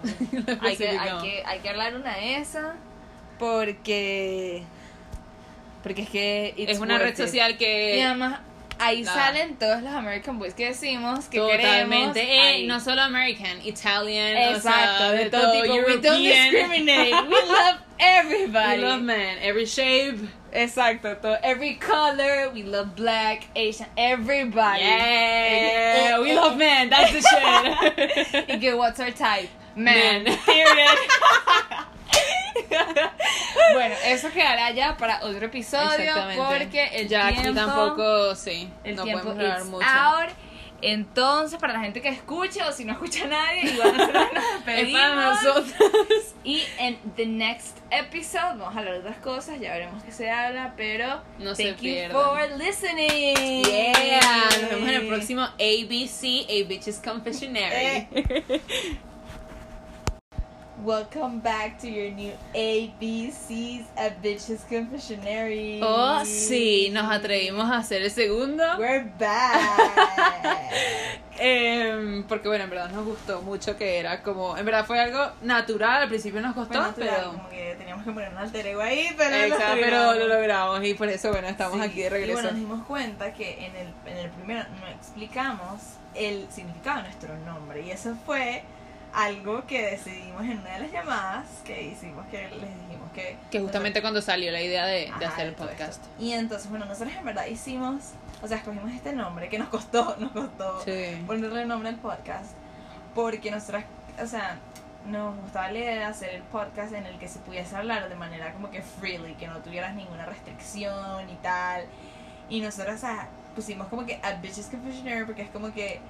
[laughs] Hay que, hay, que, hay que hablar una de esas porque. Porque es que. Es una red it. social Y que. además, ahí salen todos los American Boys que decimos que Totalmente. queremos. Eh, no solo American, Italian. Exacto, o sea, de todo tipo. We don't European. discriminate. We [laughs] love everybody. We love men, every shape. Exacto, todo. Every color. We love black, Asian, everybody. Yeah, we love men, that's the shit. [laughs] y que what's our type? Man. Men. Period. [laughs] [laughs] bueno, eso quedará ya para otro episodio porque el ya tiempo, aquí tampoco, sí, el no tiempo podemos hablar mucho. out. Entonces, para la gente que escucha o si no escucha a nadie, igual nosotros nos [laughs] Es despedimos. para nosotros. Y en the next episode vamos a hablar de otras cosas, ya veremos qué se habla, pero No se thank you pierdan. for listening. Yeah, nos vemos en el próximo ABC, A Bitches Confessionary. Welcome back to your new ABCs at Bitches Confessionary. Oh, sí, nos atrevimos a hacer el segundo. We're [laughs] back. Em, porque bueno, en verdad nos gustó mucho que era como, en verdad fue algo natural, al principio nos costó, natural, pero... como que teníamos que poner un alter ego ahí, pero, lo Exacto, pero logramos. lo logramos y por eso, bueno, estamos Sí, aquí de Y regreso. bueno, nos dimos cuenta que en el, en el primero no explicamos el significado de nuestro nombre. Y eso fue algo que decidimos en una de las llamadas que hicimos, que les dijimos que... que justamente cuando salió la idea de, de Ajá, hacer el podcast. esto. Y entonces, bueno, nosotros en verdad hicimos, o sea, escogimos este nombre que nos costó, [laughs] nos costó Sí. ponerle nombre al podcast, porque nosotras, o sea, nos gustaba la idea de hacer el podcast en el que se pudiese hablar de manera como que freely, que no tuvieras ninguna restricción y tal. Y nosotros, o sea, pusimos como que a Bitches Confessionary porque es como que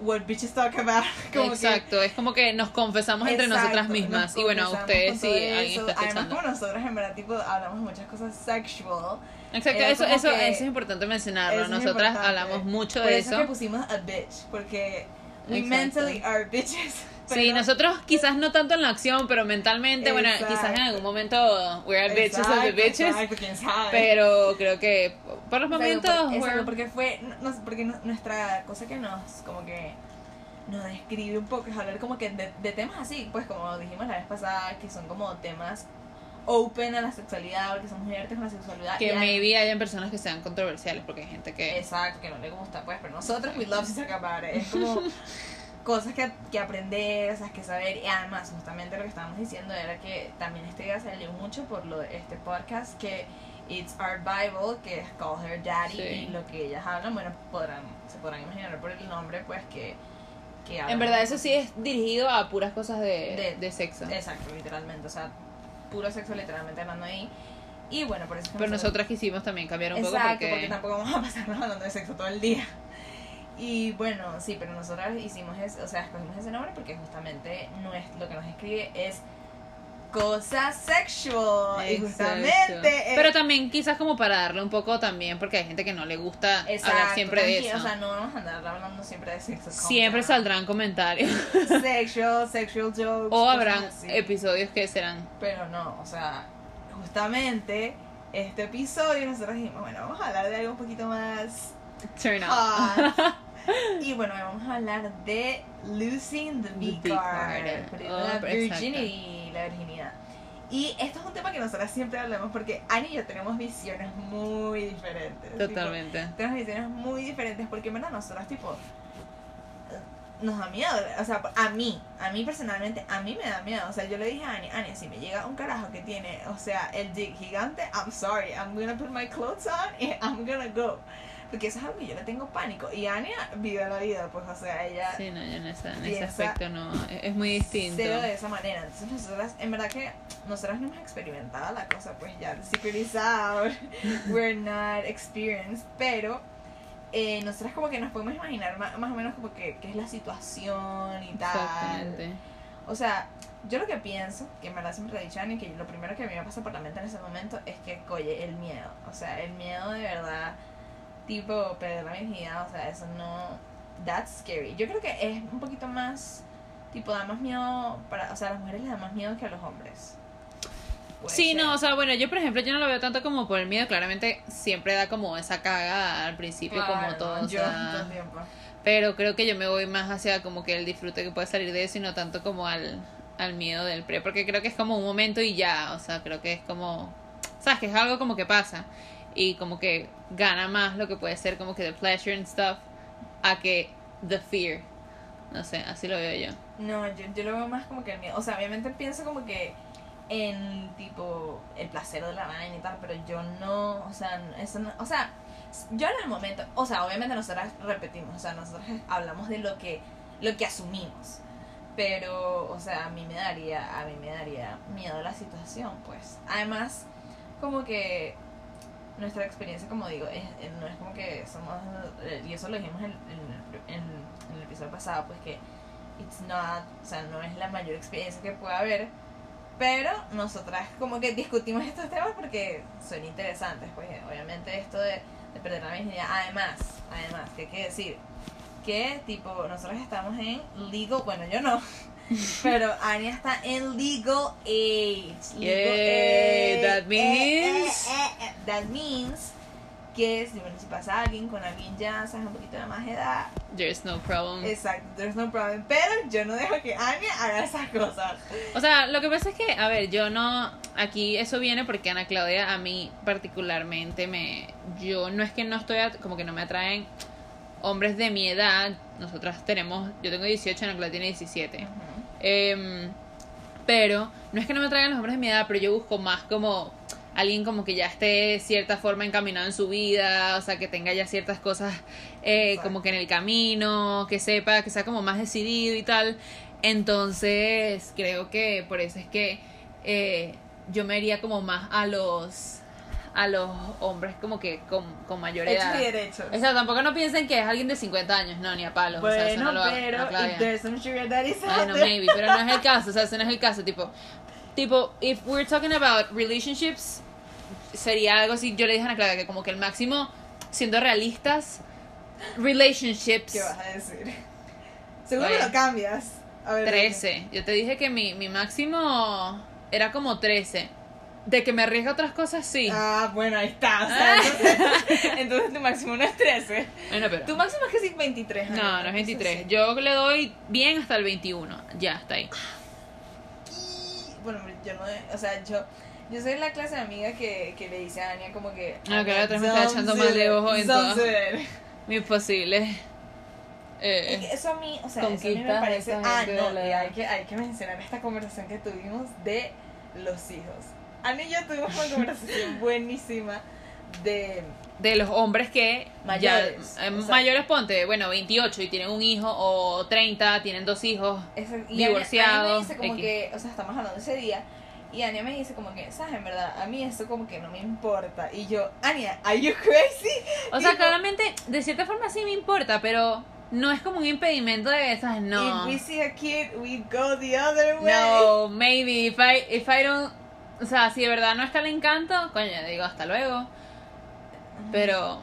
what bitches talk about. [laughs] Como que- Exacto, es como que nos confesamos entre Exacto, nosotras nos mismas. Y bueno, ustedes sí, alguien está Además, como nosotras en verdad, tipo, hablamos muchas cosas sexual. Exacto, era eso, eso, que- eso es importante mencionarlo. Es Nosotras importante. hablamos mucho Por de eso, eso. que pusimos a bitch, porque we Exacto. mentally are bitches. [laughs] Sí, nosotros quizás no tanto en la acción, pero mentalmente, bueno, quizás en algún momento we're a bitches of the bitches. exacto, quién sabe. Pero creo que por los momentos por- exacto, porque fue no, porque nuestra cosa que nos como que nos describe un poco es hablar como que de, de temas así pues como dijimos la vez pasada que son como temas open a la sexualidad porque somos muy abiertos con la sexualidad que hay- maybe hayan personas que sean controversiales, porque hay gente que... exacto que no le gusta pues pero nosotros we love to talk about it es como [laughs] cosas que, que aprender, sea, que saber. Y además, justamente lo que estábamos diciendo era que también esta idea salió mucho por lo de este podcast que It's Our Bible, que es Call Her Daddy, Sí. y lo que ellas hablan, bueno, podrán, se podrán imaginar por el nombre, pues que, que hablan- En verdad eso sí es dirigido a puras cosas de, De- de sexo. Exacto, literalmente, o sea, puro sexo literalmente hablando ahí. Y bueno, por eso Pero nosotras quisimos también cambiar un Exacto, poco porque... porque... tampoco vamos a pasarnos hablando de sexo todo el día. Y bueno, sí, pero nosotras hicimos eso, o sea, escogimos ese nombre porque justamente no es, lo que nos escribe es cosa sexual. Y justamente. es- Pero también quizás como para darle un poco también, porque hay gente que no le gusta Exacto, hablar siempre de eso. O sea, no vamos a andar hablando siempre de sexo. siempre saldrán comentarios. [laughs] Sexual, sexual jokes. o habrán episodios que serán... Pero no, o sea, justamente este episodio nosotros dijimos, bueno, vamos a hablar de algo un poquito más Turn out. [laughs] [laughs] y bueno, vamos a hablar de losing the V card, Oh, la exacto. virginity, la virginidad. Y esto es un tema que nosotras siempre hablamos porque Ani y yo tenemos visiones muy diferentes. tipo, Totalmente. tenemos visiones muy diferentes porque en verdad nosotras tipo nos da miedo, o sea, a mí, a mí personalmente, a mí me da miedo, o sea, yo le dije a Ani, Ani, si me llega un carajo que tiene, o sea, el dick gigante, I'm sorry, I'm gonna put my clothes on and I'm gonna go, porque eso es algo que yo le tengo pánico, y Ani vive la vida, pues, o sea, ella Sí, no, yo en, esa- en ese aspecto no, es, muy distinto. cero de esa manera, entonces nosotras, en verdad que nosotras no hemos experimentado la cosa, pues ya, the secret is [laughs] out, we're not experienced, pero eh, nosotras como que nos podemos imaginar más, más o menos como que, que es la situación y tal. Exactamente. O sea, yo lo que pienso, que en verdad siempre he dicho a Ani, que lo primero que a mí me pasa por la mente en ese momento es que, oye, el miedo. O sea, el miedo de verdad, tipo, perder la virginidad, o sea, eso no. That's scary. Yo creo que es un poquito más, tipo, da más miedo para. O sea, a las mujeres les da más miedo que a los hombres. Puede Sí, ser. no, o sea, bueno, yo por ejemplo, yo no lo veo tanto como por el miedo, claramente siempre da como esa caga al principio como todo, o yo sea, todo pero creo que yo me voy más hacia como que el disfrute que puede salir de eso y no tanto como al, al miedo del pre, porque creo que es como un momento y ya, o sea, creo que es como, sabes, que es algo como que pasa y como que gana más lo que puede ser como que the pleasure and stuff a que the fear, no sé, así lo veo yo. No, yo, yo lo veo más como que el miedo. O sea, obviamente pienso como que en tipo el placer de la vaina y tal, pero yo no, o sea, eso no, o sea, yo en el momento, o sea, obviamente nosotras repetimos, o sea, nosotros hablamos de lo que lo que asumimos. Pero, o sea, a mí me daría, a mí me daría miedo la situación, pues. Además, como que nuestra experiencia, como digo, es, no es como que somos, y eso lo dijimos en, en- en- en el episodio pasado, pues que it's not, o sea, no es la mayor experiencia que pueda haber, pero nosotras como que discutimos estos temas porque son interesantes, pues obviamente esto de, de perder la virginidad, además, además, que hay que decir que tipo, nosotros estamos en legal, bueno, yo no, [laughs] pero Anya está en legal age. Legal Yay, age. that Eh, means- eh, eh, eh, that means que si, bueno, si pasa alguien con alguien ya, sabes, un poquito de más edad, There's no problem. exacto, there's no problem. Pero yo no dejo que Anya haga esas cosas. O sea, lo que pasa es que, a ver, yo no. Aquí eso viene porque Ana Claudia, a mí particularmente, me. Yo no es que no estoy. Como que no me atraen hombres de mi edad. Nosotras tenemos. Yo tengo 18, Ana Claudia tiene 17. Em, pero no es que no me traigan los hombres de mi edad, pero yo busco más como alguien como que ya esté de cierta forma encaminado en su vida, o sea, que tenga ya ciertas cosas eh, como que en el camino, que sepa, que sea como más decidido y tal. Entonces, creo que por eso es que eh, yo me iría como más a los a los hombres como que con, con mayor Hechos edad. y derechos. O sea, tampoco no piensen que es alguien de 50 años, no, ni a palos. o sea, eso Bueno, no lo hago, pero no, if there's some sugar Bueno, maybe, pero no es el caso, o sea, ese no es el caso, tipo, tipo, if we're talking about relationships, sería algo así, yo le dije a Ana Clara que como que el máximo, siendo realistas, relationships, ¿Qué vas a decir? Seguro Oye. lo cambias. A ver, 13, yo te dije que mi, mi máximo era como 13, de que me arriesga a otras cosas, sí, Ah, bueno, ahí está. O sea, entonces, [laughs] entonces tu máximo no es 13. bueno, pero, Tu máximo es que sí 23. no, Ana, no es entonces 23, sí. yo le doy bien hasta el 21, ya, está ahí, Y, bueno, yo no. O sea, yo. Yo soy la clase de amiga que, que le dice a Ania como que. Ah, que la otra me "Don't está echando do mal de ojo en todo". do it". [laughs] mis posibles, eh, Es que Eso a mí, o sea, eso a mí me parece. Ah, no, y hay que, hay que mencionar esta conversación que tuvimos de los hijos. Ana y yo tuvimos una conversación [laughs] buenísima de. de los hombres que Mayores, ya eh, mayores ponte bueno 28 y tienen un hijo o 30 tienen dos hijos y Divorciado, Ania, Ania me dice como X. que, o sea, estamos hablando ese día. Y Ania me dice como que, ¿sabes? En verdad, a mí eso como que no me importa. Y yo, Ania, ¿are you [laughs] crazy? o sea Tipo, claramente de cierta forma sí me importa pero no es como un impedimento de esas no If we see a kid, we go the other way. no maybe if I if I don't o sea si de verdad no está el encanto coño le digo hasta luego pero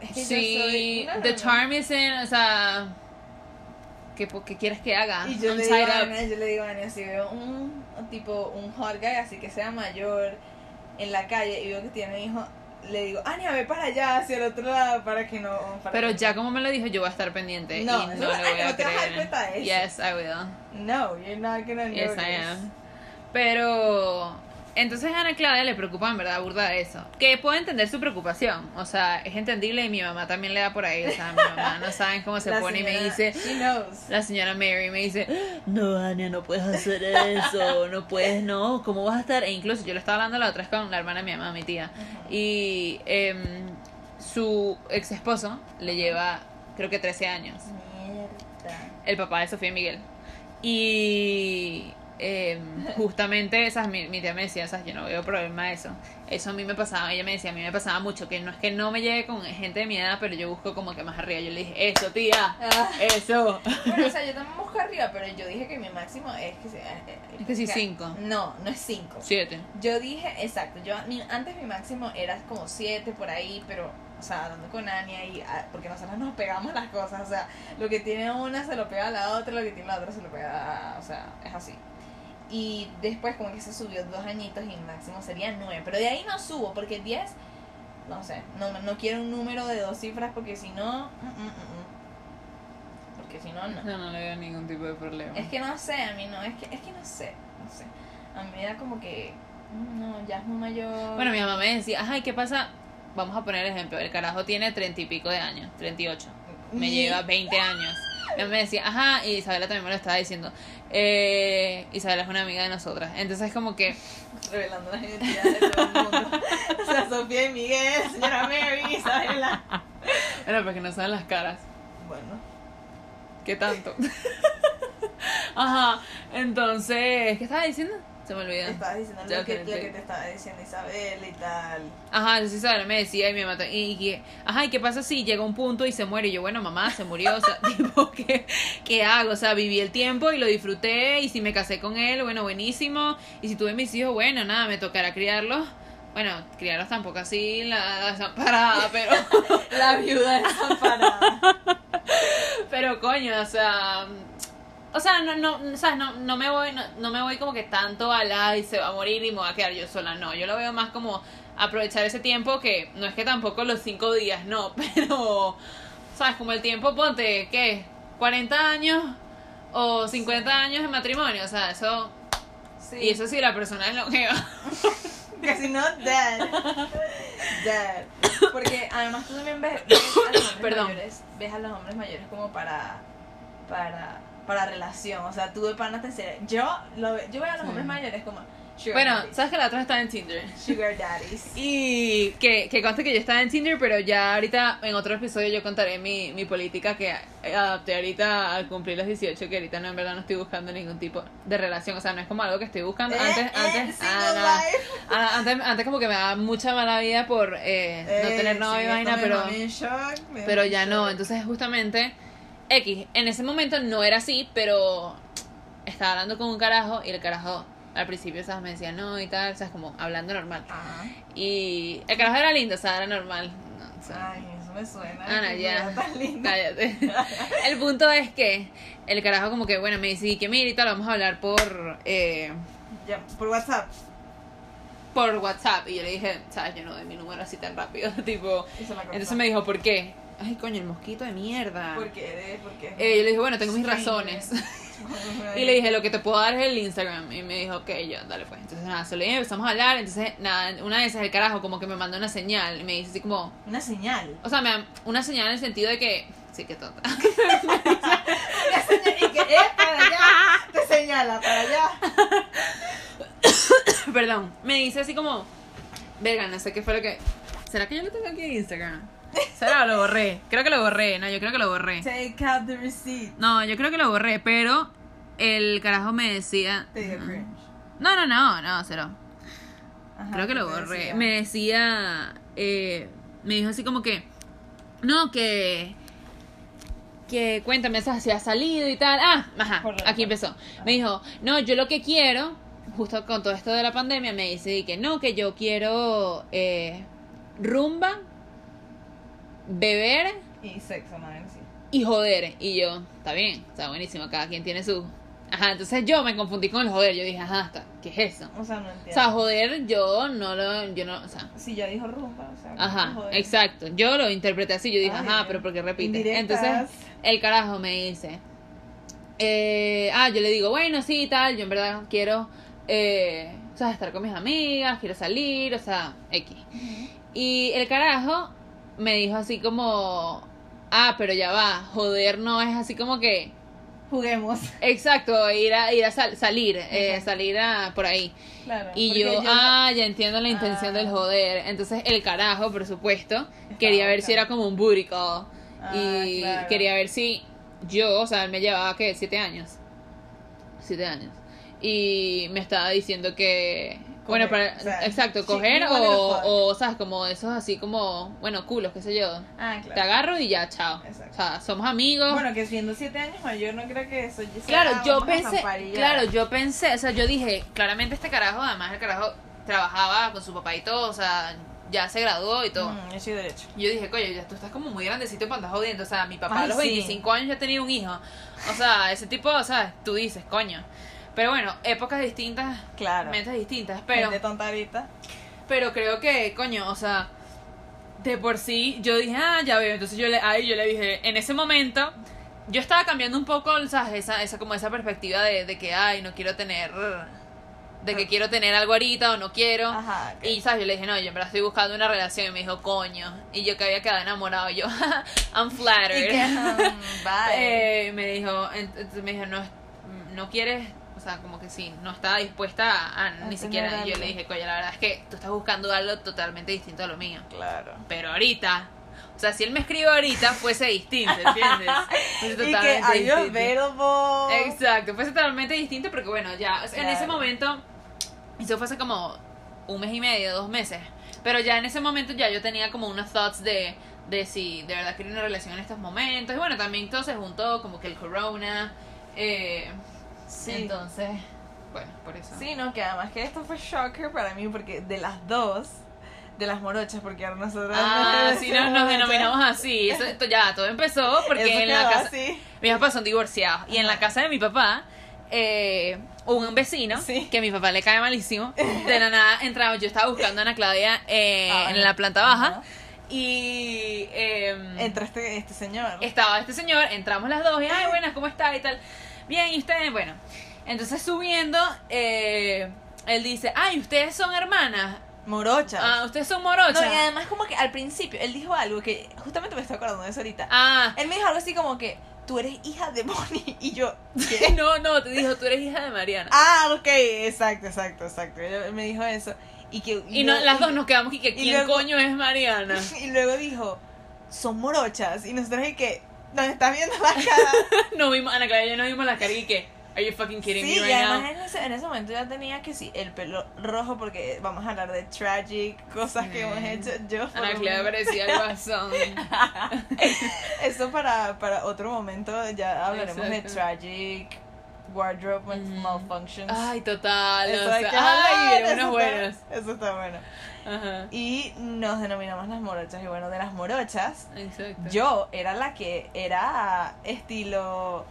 Es que soy- no, no, the no. charm is in o sea ¿qué, qué quieres que haga Y yo le, digo tied a up. Ania, yo le digo a Ania, si veo un tipo, un hot guy así que sea mayor en la calle y veo que tiene hijo, le digo, Ania, ve para allá, hacia el otro lado, para que no... para Pero que- ya como me lo dijo, yo voy a estar pendiente No, y no eso- le voy a no te vas a dar cuenta de eso. Yes, I will. No, you're not gonna Yes. I am. Pero entonces a Ana Claudia le preocupa en verdad burda de eso. Que puedo entender su preocupación. O sea, es entendible y mi mamá también le da por ahí. O sea, mi mamá no saben cómo se La pone y me señora- dice. She knows. La señora Mary me dice, no, Ania, no puedes hacer eso, no puedes, no, ¿cómo vas a estar? E incluso yo lo estaba hablando la otra vez con la hermana de mi mamá, mi tía, y em, su ex esposo le lleva, creo que 13 años, Mierda. el papá de Sofía Miguel. Y em, justamente, esas, mi, mi tía me decía, ¿sabes? yo no veo problema eso. Eso a mí me pasaba, ella me decía, a mí me pasaba mucho, que no es que no me llegue con gente de mi edad, pero yo busco como que más arriba. Yo le dije, eso, tía, Ah. eso. Bueno, o sea, yo [laughs] también busco arriba, pero yo dije que mi máximo es que sea... eh, Es que sí, cinco. No, no es 5. Siete. Yo dije, exacto, yo mi- antes mi máximo era como 7 por ahí, pero, o sea, hablando con Ania y, ah, porque nosotros nos pegamos las cosas, o sea, lo que tiene una se lo pega a la otra, lo que tiene la otra se lo pega a, o sea, es así. Y después como que se subió dos añitos y el máximo sería 9, pero de ahí no subo, porque 10, no sé, no, no quiero un número de dos cifras porque si no, mm, mm, mm, mm. porque si no, no. No, no le veo ningún tipo de problema. Es que no sé, a mí no, es que, es que no sé, no sé. A mí me da como que, no, ya es muy mayor. Bueno, mi mamá me decía, ajá, ¿y qué pasa? Vamos a poner el ejemplo. El carajo tiene treinta y pico de años, 38. Me Mi- lleva 20 años. Mamá me decía, ajá, y Isabela también me lo estaba diciendo. Eh, Isabela es una amiga de nosotras. Entonces, como que, Revelando las identidades de todo el mundo. [laughs] o sea, Sofía y Miguel, señora Mary, Isabela. bueno, porque no saben las caras. Bueno, ¿Qué tanto? [laughs] ajá, entonces, ¿qué estaba diciendo? Se me olvidó. estabas diciendo lo que, lo que te estaba diciendo Isabela y tal. Ajá, entonces Isabela me decía y me mató. Y, y que, ajá, ¿y qué pasa si llega un punto y se muere? Y yo, bueno, mamá, se murió. O sea, [laughs] tipo, ¿qué, ¿qué hago? O sea, viví el tiempo y lo disfruté. Y si me casé con él, bueno, buenísimo. Y si tuve mis hijos, bueno, nada, me tocará criarlos. Bueno, criarlos tampoco así, la desamparada, [laughs] pero, La viuda desamparada. [laughs] pero coño, o sea, o sea, no, no, ¿sabes? No, no me voy, no, no me voy como que tanto a la y se va a morir y me voy a quedar yo sola, no, yo lo veo más como aprovechar ese tiempo que no es que tampoco los cinco días, no, [laughs] pero, ¿sabes? Como el tiempo, ponte, ¿qué? ¿40 años o 50 años de matrimonio? O sea, eso, Sí. y eso sí, la persona es longeva. [laughs] Casi no dead. Dead. Porque además tú también ves, ves a los hombres Perdón. mayores, ves a los hombres mayores como para para para relación, o sea, tú de pana te enseñas- Yo lo yo veo a los Sí. hombres mayores como sugar Bueno, daddies. ¿sabes que la otra estaba en Tinder? Sugar daddies. [laughs] Y que, que conste que yo estaba en Tinder, pero ya ahorita en otro episodio yo contaré mi, mi política que adapté ahorita al cumplir los 18, que ahorita no en verdad no estoy buscando ningún tipo de relación, o sea, no es como algo que estoy buscando. Eh, antes, eh, antes, ah. Ah, antes, antes como que me daba mucha mala vida por eh, no Eh, tener novio y vaina, pero, shock, pero ya no, entonces justamente X, en ese momento no era así, pero estaba hablando con un carajo y el carajo al principio, ¿sabes? Me decía no y tal, ¿sabes? Como hablando normal. Ajá. Y el carajo era lindo, o sea, era normal. No, o sea, Ay, eso me suena. Ana, qué ya. cállate. [laughs] El punto es que el carajo como que, bueno, me dice, "Y que mira y tal, vamos a hablar por, eh, Ya, por WhatsApp. por WhatsApp. Y yo le dije, sabes, yo no doy mi número así tan rápido, [laughs] tipo... Entonces me dijo, ¿por qué? Ay, coño, el mosquito de mierda. ¿Por qué? ¿De- ¿Por qué? Eh, yo le dije, bueno, tengo mis razones. [laughs] Y le dije, lo que te puedo dar es el Instagram. Y me dijo, ok, yo, dale pues. Entonces, nada, se lo dije, empezamos a hablar. Entonces, nada, una de esas, el carajo, como que me mandó una señal. Y me dice así como, Una señal. o sea, me una señal en el sentido de que, sí, que tonta. [laughs] Una señal y que es para allá. Te señala para allá. Perdón. Me dice así como, verga, no sé qué fue lo que. ¿Será que yo lo tengo aquí en Instagram? ¿Será o lo borré? Creo que lo borré. No, yo creo que lo borré. Take out the receipt. No, yo creo que lo borré, pero el carajo me decía. Te dio cringe. No, no, no, no, cero. Ajá, Creo que ¿qué lo borré. decía? Me decía, eh, me dijo así como que, no, que, que cuéntame si has salido y tal. Ah, ajá, aquí empezó. Me dijo, no, yo lo que quiero, justo con todo esto de la pandemia, me dice que no, que yo quiero eh, rumba, beber Y sexo, madre, sí. y joder. Y yo, está bien, está buenísimo, cada quien tiene su... Ajá, entonces yo me confundí con el joder, yo dije, ajá, está, ¿qué es eso? O sea, no O entiendo. sea, joder, yo no lo, yo no, o sea, si ya dijo rumba, o sea. Ajá, joder. exacto. Yo lo interpreté así. Yo dije, Ay, ajá, pero ¿por qué repite? indirectas. Entonces, el carajo me dice, eh, ah, yo le digo, bueno, sí, tal, yo en verdad quiero, eh, o sea, estar con mis amigas, quiero salir, o sea, X. Y el carajo me dijo así como, ah, pero ya va, joder, no es así como que, Juguemos. exacto, ir a, ir a sal- salir, eh, salir a, por ahí. Claro. Y yo, ah, ya entiendo la intención Ah. del joder. Entonces el carajo, por supuesto, quería ver si era como un booty call. Ah, y claro. quería ver si yo, o sea, él me llevaba, ¿qué? Siete años. Siete años. Y me estaba diciendo que... Bueno, para, o sea, exacto, coger o, o, ¿sabes? Como esos así como, bueno, culos, qué sé yo. Ah, Te claro. agarro y ya, chao. Exacto. O sea, somos amigos. Bueno, que siendo siete años mayor, no creo que eso. ya sea, Claro, yo vamos a pensé, claro, yo pensé, o sea, yo dije, claramente este carajo, además el carajo trabajaba con su papá y todo, o sea, ya se graduó y todo. Mm, yo soy derecho. Y Yo dije, coño, ya tú estás como muy grandecito para andar jodiendo, o sea, mi papá Ay, a los sí. 25 años ya tenía un hijo, o sea, ese tipo, o sea, tú dices, coño. Pero bueno, épocas distintas, Claro. mentes distintas, pero... Ahorita. Pero creo que, coño, o sea, de por sí, yo dije, ah, ya veo. Entonces yo le, ahí yo le dije, en ese momento, yo estaba cambiando un poco, ¿sabes? Esa, esa, como esa perspectiva de, de que, ay, no quiero tener, de que quiero tener algo ahorita o no quiero. Ajá. ok. Y, ¿sabes? Yo le dije, no, yo en verdad estoy buscando una relación. Y me dijo, coño. Y yo que había quedado enamorado, yo, [laughs] I'm Y flattered. que, um, bye. [laughs] Eh, me dijo, me dijo, no, no quieres, o sea, como que sí, no estaba dispuesta a, ni siquiera. Y yo algo. le dije, coño, la verdad es que tú estás buscando algo totalmente distinto a lo mío. Claro. Pero ahorita, o sea, si él me escribe ahorita, fuese distinto, [laughs] ¿entiendes? Fuese Y que totalmente are you distinto. available? Exacto, fuese totalmente distinto porque bueno, ya, o sea, en ese momento, eso fue hace como un mes y medio, dos meses, pero ya en ese momento ya yo tenía como unos thoughts de, de si de verdad quería una relación en estos momentos, y bueno, también todo se juntó, como que el corona, eh, Sí. entonces, bueno, por eso. Sí, no, que además que esto fue shocker para mí porque de las dos, de las morochas, porque ahora nosotros Ah, nos sí, nos, nos denominamos así. Eso, esto ya, todo empezó porque Eso en la quedó casa. así. Mis papás son divorciados. Y en la casa de mi papá, eh, hubo un vecino Sí. que a mi papá le cae malísimo. De la nada entramos. Yo estaba buscando a Ana Claudia eh, Ah, en la planta baja. ajá. Y. em, Entra este, este señor. estaba este señor, entramos las dos y, ay, [gasps] buenas, ¿cómo está? Y tal. Bien, ¿y ustedes? Bueno, entonces subiendo, eh, él dice, ay, ¿ustedes son hermanas? Morochas. Ah, ¿ustedes son morochas? no, y además como que al principio él dijo algo que justamente me estoy acordando de eso ahorita. Ah, Él me dijo algo así como que tú eres hija de Bonnie [laughs] y yo ¿qué? [laughs] no, no, te dijo, tú eres hija de Mariana. ah, ok, exacto, exacto, exacto. Él me dijo eso y que y no, luego- las dos nos quedamos y que, y ¿quién luego- coño es Mariana? [laughs] y luego dijo son morochas y nosotros y que nos estás viendo la cara. [laughs] no vimos, Ana Clara y yo nos vimos la cara y que, are you fucking kidding Sí, me y right además now? en ese, en ese momento ya tenía que sí, el pelo rojo porque vamos a hablar de tragic, cosas que hemos Mm. hecho yo. Ana Clara parecía el guasón. [laughs] Eso para, para otro momento, ya hablaremos de Exacto. tragic wardrobe Mm. malfunctions. Ay, total. Eso o sea, que ay, unas está- buenas. Eso está bueno. Ajá. Y nos denominamos las morochas. Y bueno, de las morochas, Exacto. yo era la que era estilo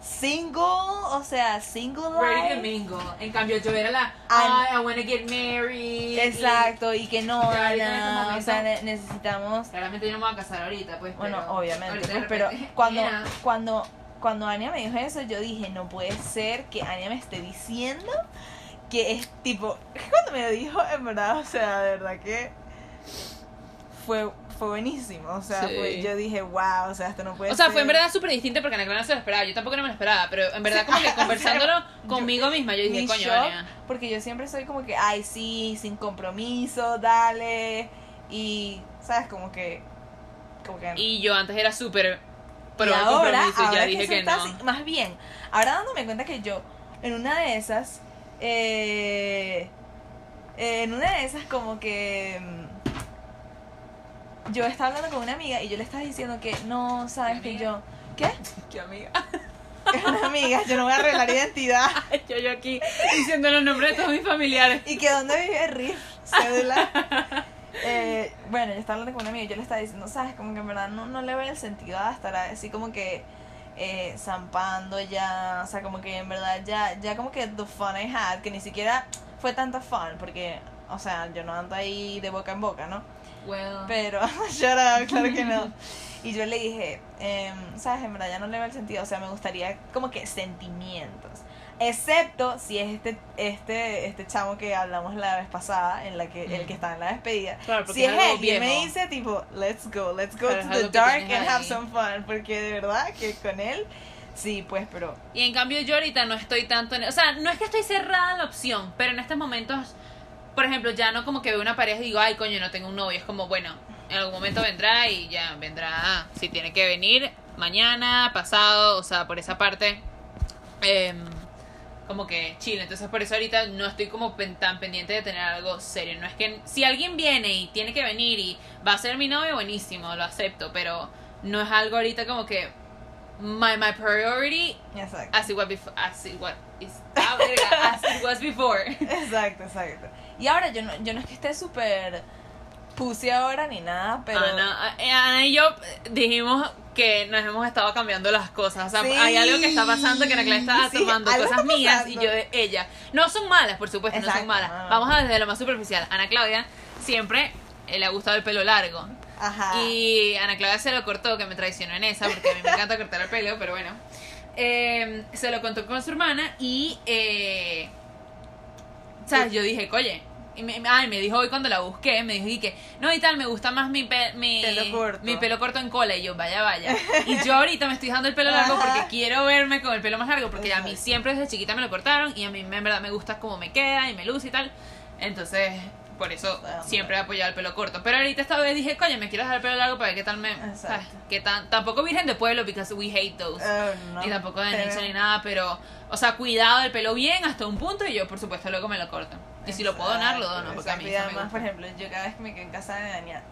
single, o sea, single Ready to life. mingle. En cambio, yo era la, An- ay, I wanna get married. Exacto, y que no, Ana, o sea, ne- necesitamos Y claramente yo no me voy a casar ahorita, pues. Bueno, pero obviamente, pues, pero cuando, cuando, cuando Ania me dijo eso, yo dije, no puede ser que Ania me esté diciendo que es tipo, [laughs] cuando me lo dijo, en verdad, o sea, de verdad que fue, fue buenísimo, o sea, Sí. fue- yo dije, wow, o sea, esto no puede O sea, ser. fue en verdad súper distinto porque Ana Clara no se lo esperaba. Yo tampoco no me lo esperaba, pero en verdad, como que [laughs] conversándolo yo- conmigo misma, yo dije, coño, Ania. porque yo siempre soy como que, ay, sí, sin compromiso, dale, y, ¿sabes? Como que, como que... Y yo antes era súper pro y ahora, compromiso ahora ya dije que está no. así- más bien, ahora dándome cuenta que yo, en una de esas, eh, en una de esas como que mm, yo estaba hablando con una amiga y yo le estaba diciendo que no, sabes que yo, ¿qué? [laughs] Qué amiga. Es una amiga, yo no voy a arreglar identidad. [laughs] yo, yo aquí diciendo los nombres de todos mis familiares. ¿Y que dónde vive Riff? Cédula. [laughs] Eh, bueno, yo estaba hablando con una amiga y yo le estaba diciendo, ¿sabes? Como que en verdad no, no le veo el sentido a estar así como que eh, zampando ya, o sea, como que en verdad ya, ya como que the fun I had, que ni siquiera fue tanta fun, porque, o sea, yo no ando ahí de boca en boca, ¿no? Well, Pero, [laughs] up, claro que no. [laughs] Y yo le dije, em, ¿sabes? En verdad ya no le veo el sentido. O sea, me gustaría como que sentimientos. Excepto si es este, este, este chamo que hablamos la vez pasada, en la que, el que está en la despedida. Claro, Si es es él y me dice tipo, let's go, let's go es to the dark and have ahí. some fun. Porque de verdad que con él, sí, pues, pero Y en cambio yo ahorita no estoy tanto en... O sea, no es que estoy cerrada a la opción, pero en estos momentos, por ejemplo, ya no como que veo una pareja y digo, ay, coño, no tengo un novio. Es como, bueno, en algún momento vendrá y ya vendrá. Si tiene que venir, mañana, pasado, o sea, por esa parte, em, como que chile. Entonces por eso ahorita no estoy como pen- tan pendiente de tener algo serio. No es que si alguien viene y tiene que venir y va a ser mi novio, buenísimo, lo acepto, pero no es algo ahorita como que... My, my priority exacto. as it was before as it was ah, as it was before [laughs] Exacto, exacto. Y ahora yo no, yo no es que esté súper pussy ahora ni nada, pero... Ana, eh, Ana y yo dijimos que nos hemos estado cambiando las cosas. O sea, Sí. hay algo que está pasando que Ana estaba Sí, tomando cosas está mías y yo de ella. No son malas, por supuesto, no son malas. no. Vamos a desde lo más superficial. Ana Claudia siempre eh, le ha gustado el pelo largo. Ajá. Y Ana Claudia se lo cortó, que me traicionó en esa, porque a mí me encanta cortar el pelo, pero bueno. Eh, se lo contó con su hermana y. Eh, ¿Sabes? Yo dije, oye. Y me, ay, me dijo hoy cuando la busqué, me dijo y que, no y tal, me gusta más mi, pe- mi, Pelo corto. mi pelo corto en cola. Y yo, vaya, vaya. [laughs] Y yo ahorita me estoy dejando el pelo largo Ajá. porque quiero verme con el pelo más largo, porque a mí siempre desde chiquita me lo cortaron y a mí en verdad me gusta cómo me queda y me luce y tal. Entonces, por eso siempre he apoyado el pelo corto. Pero ahorita esta vez dije, coño, me quiero dejar el pelo largo para ver qué tal me. Exacto. ¿sabes? Qué tan, tampoco virgen de pueblo, because we hate those. Oh, no. Ni tampoco de Pero- nicho ni nada, pero, o sea, cuidado del pelo bien hasta un punto y yo, por supuesto, luego me lo corto. Y si lo puedo donar, lo dono, porque a mí y además, gusta. por ejemplo, yo cada vez que me quedo en casa de Dania,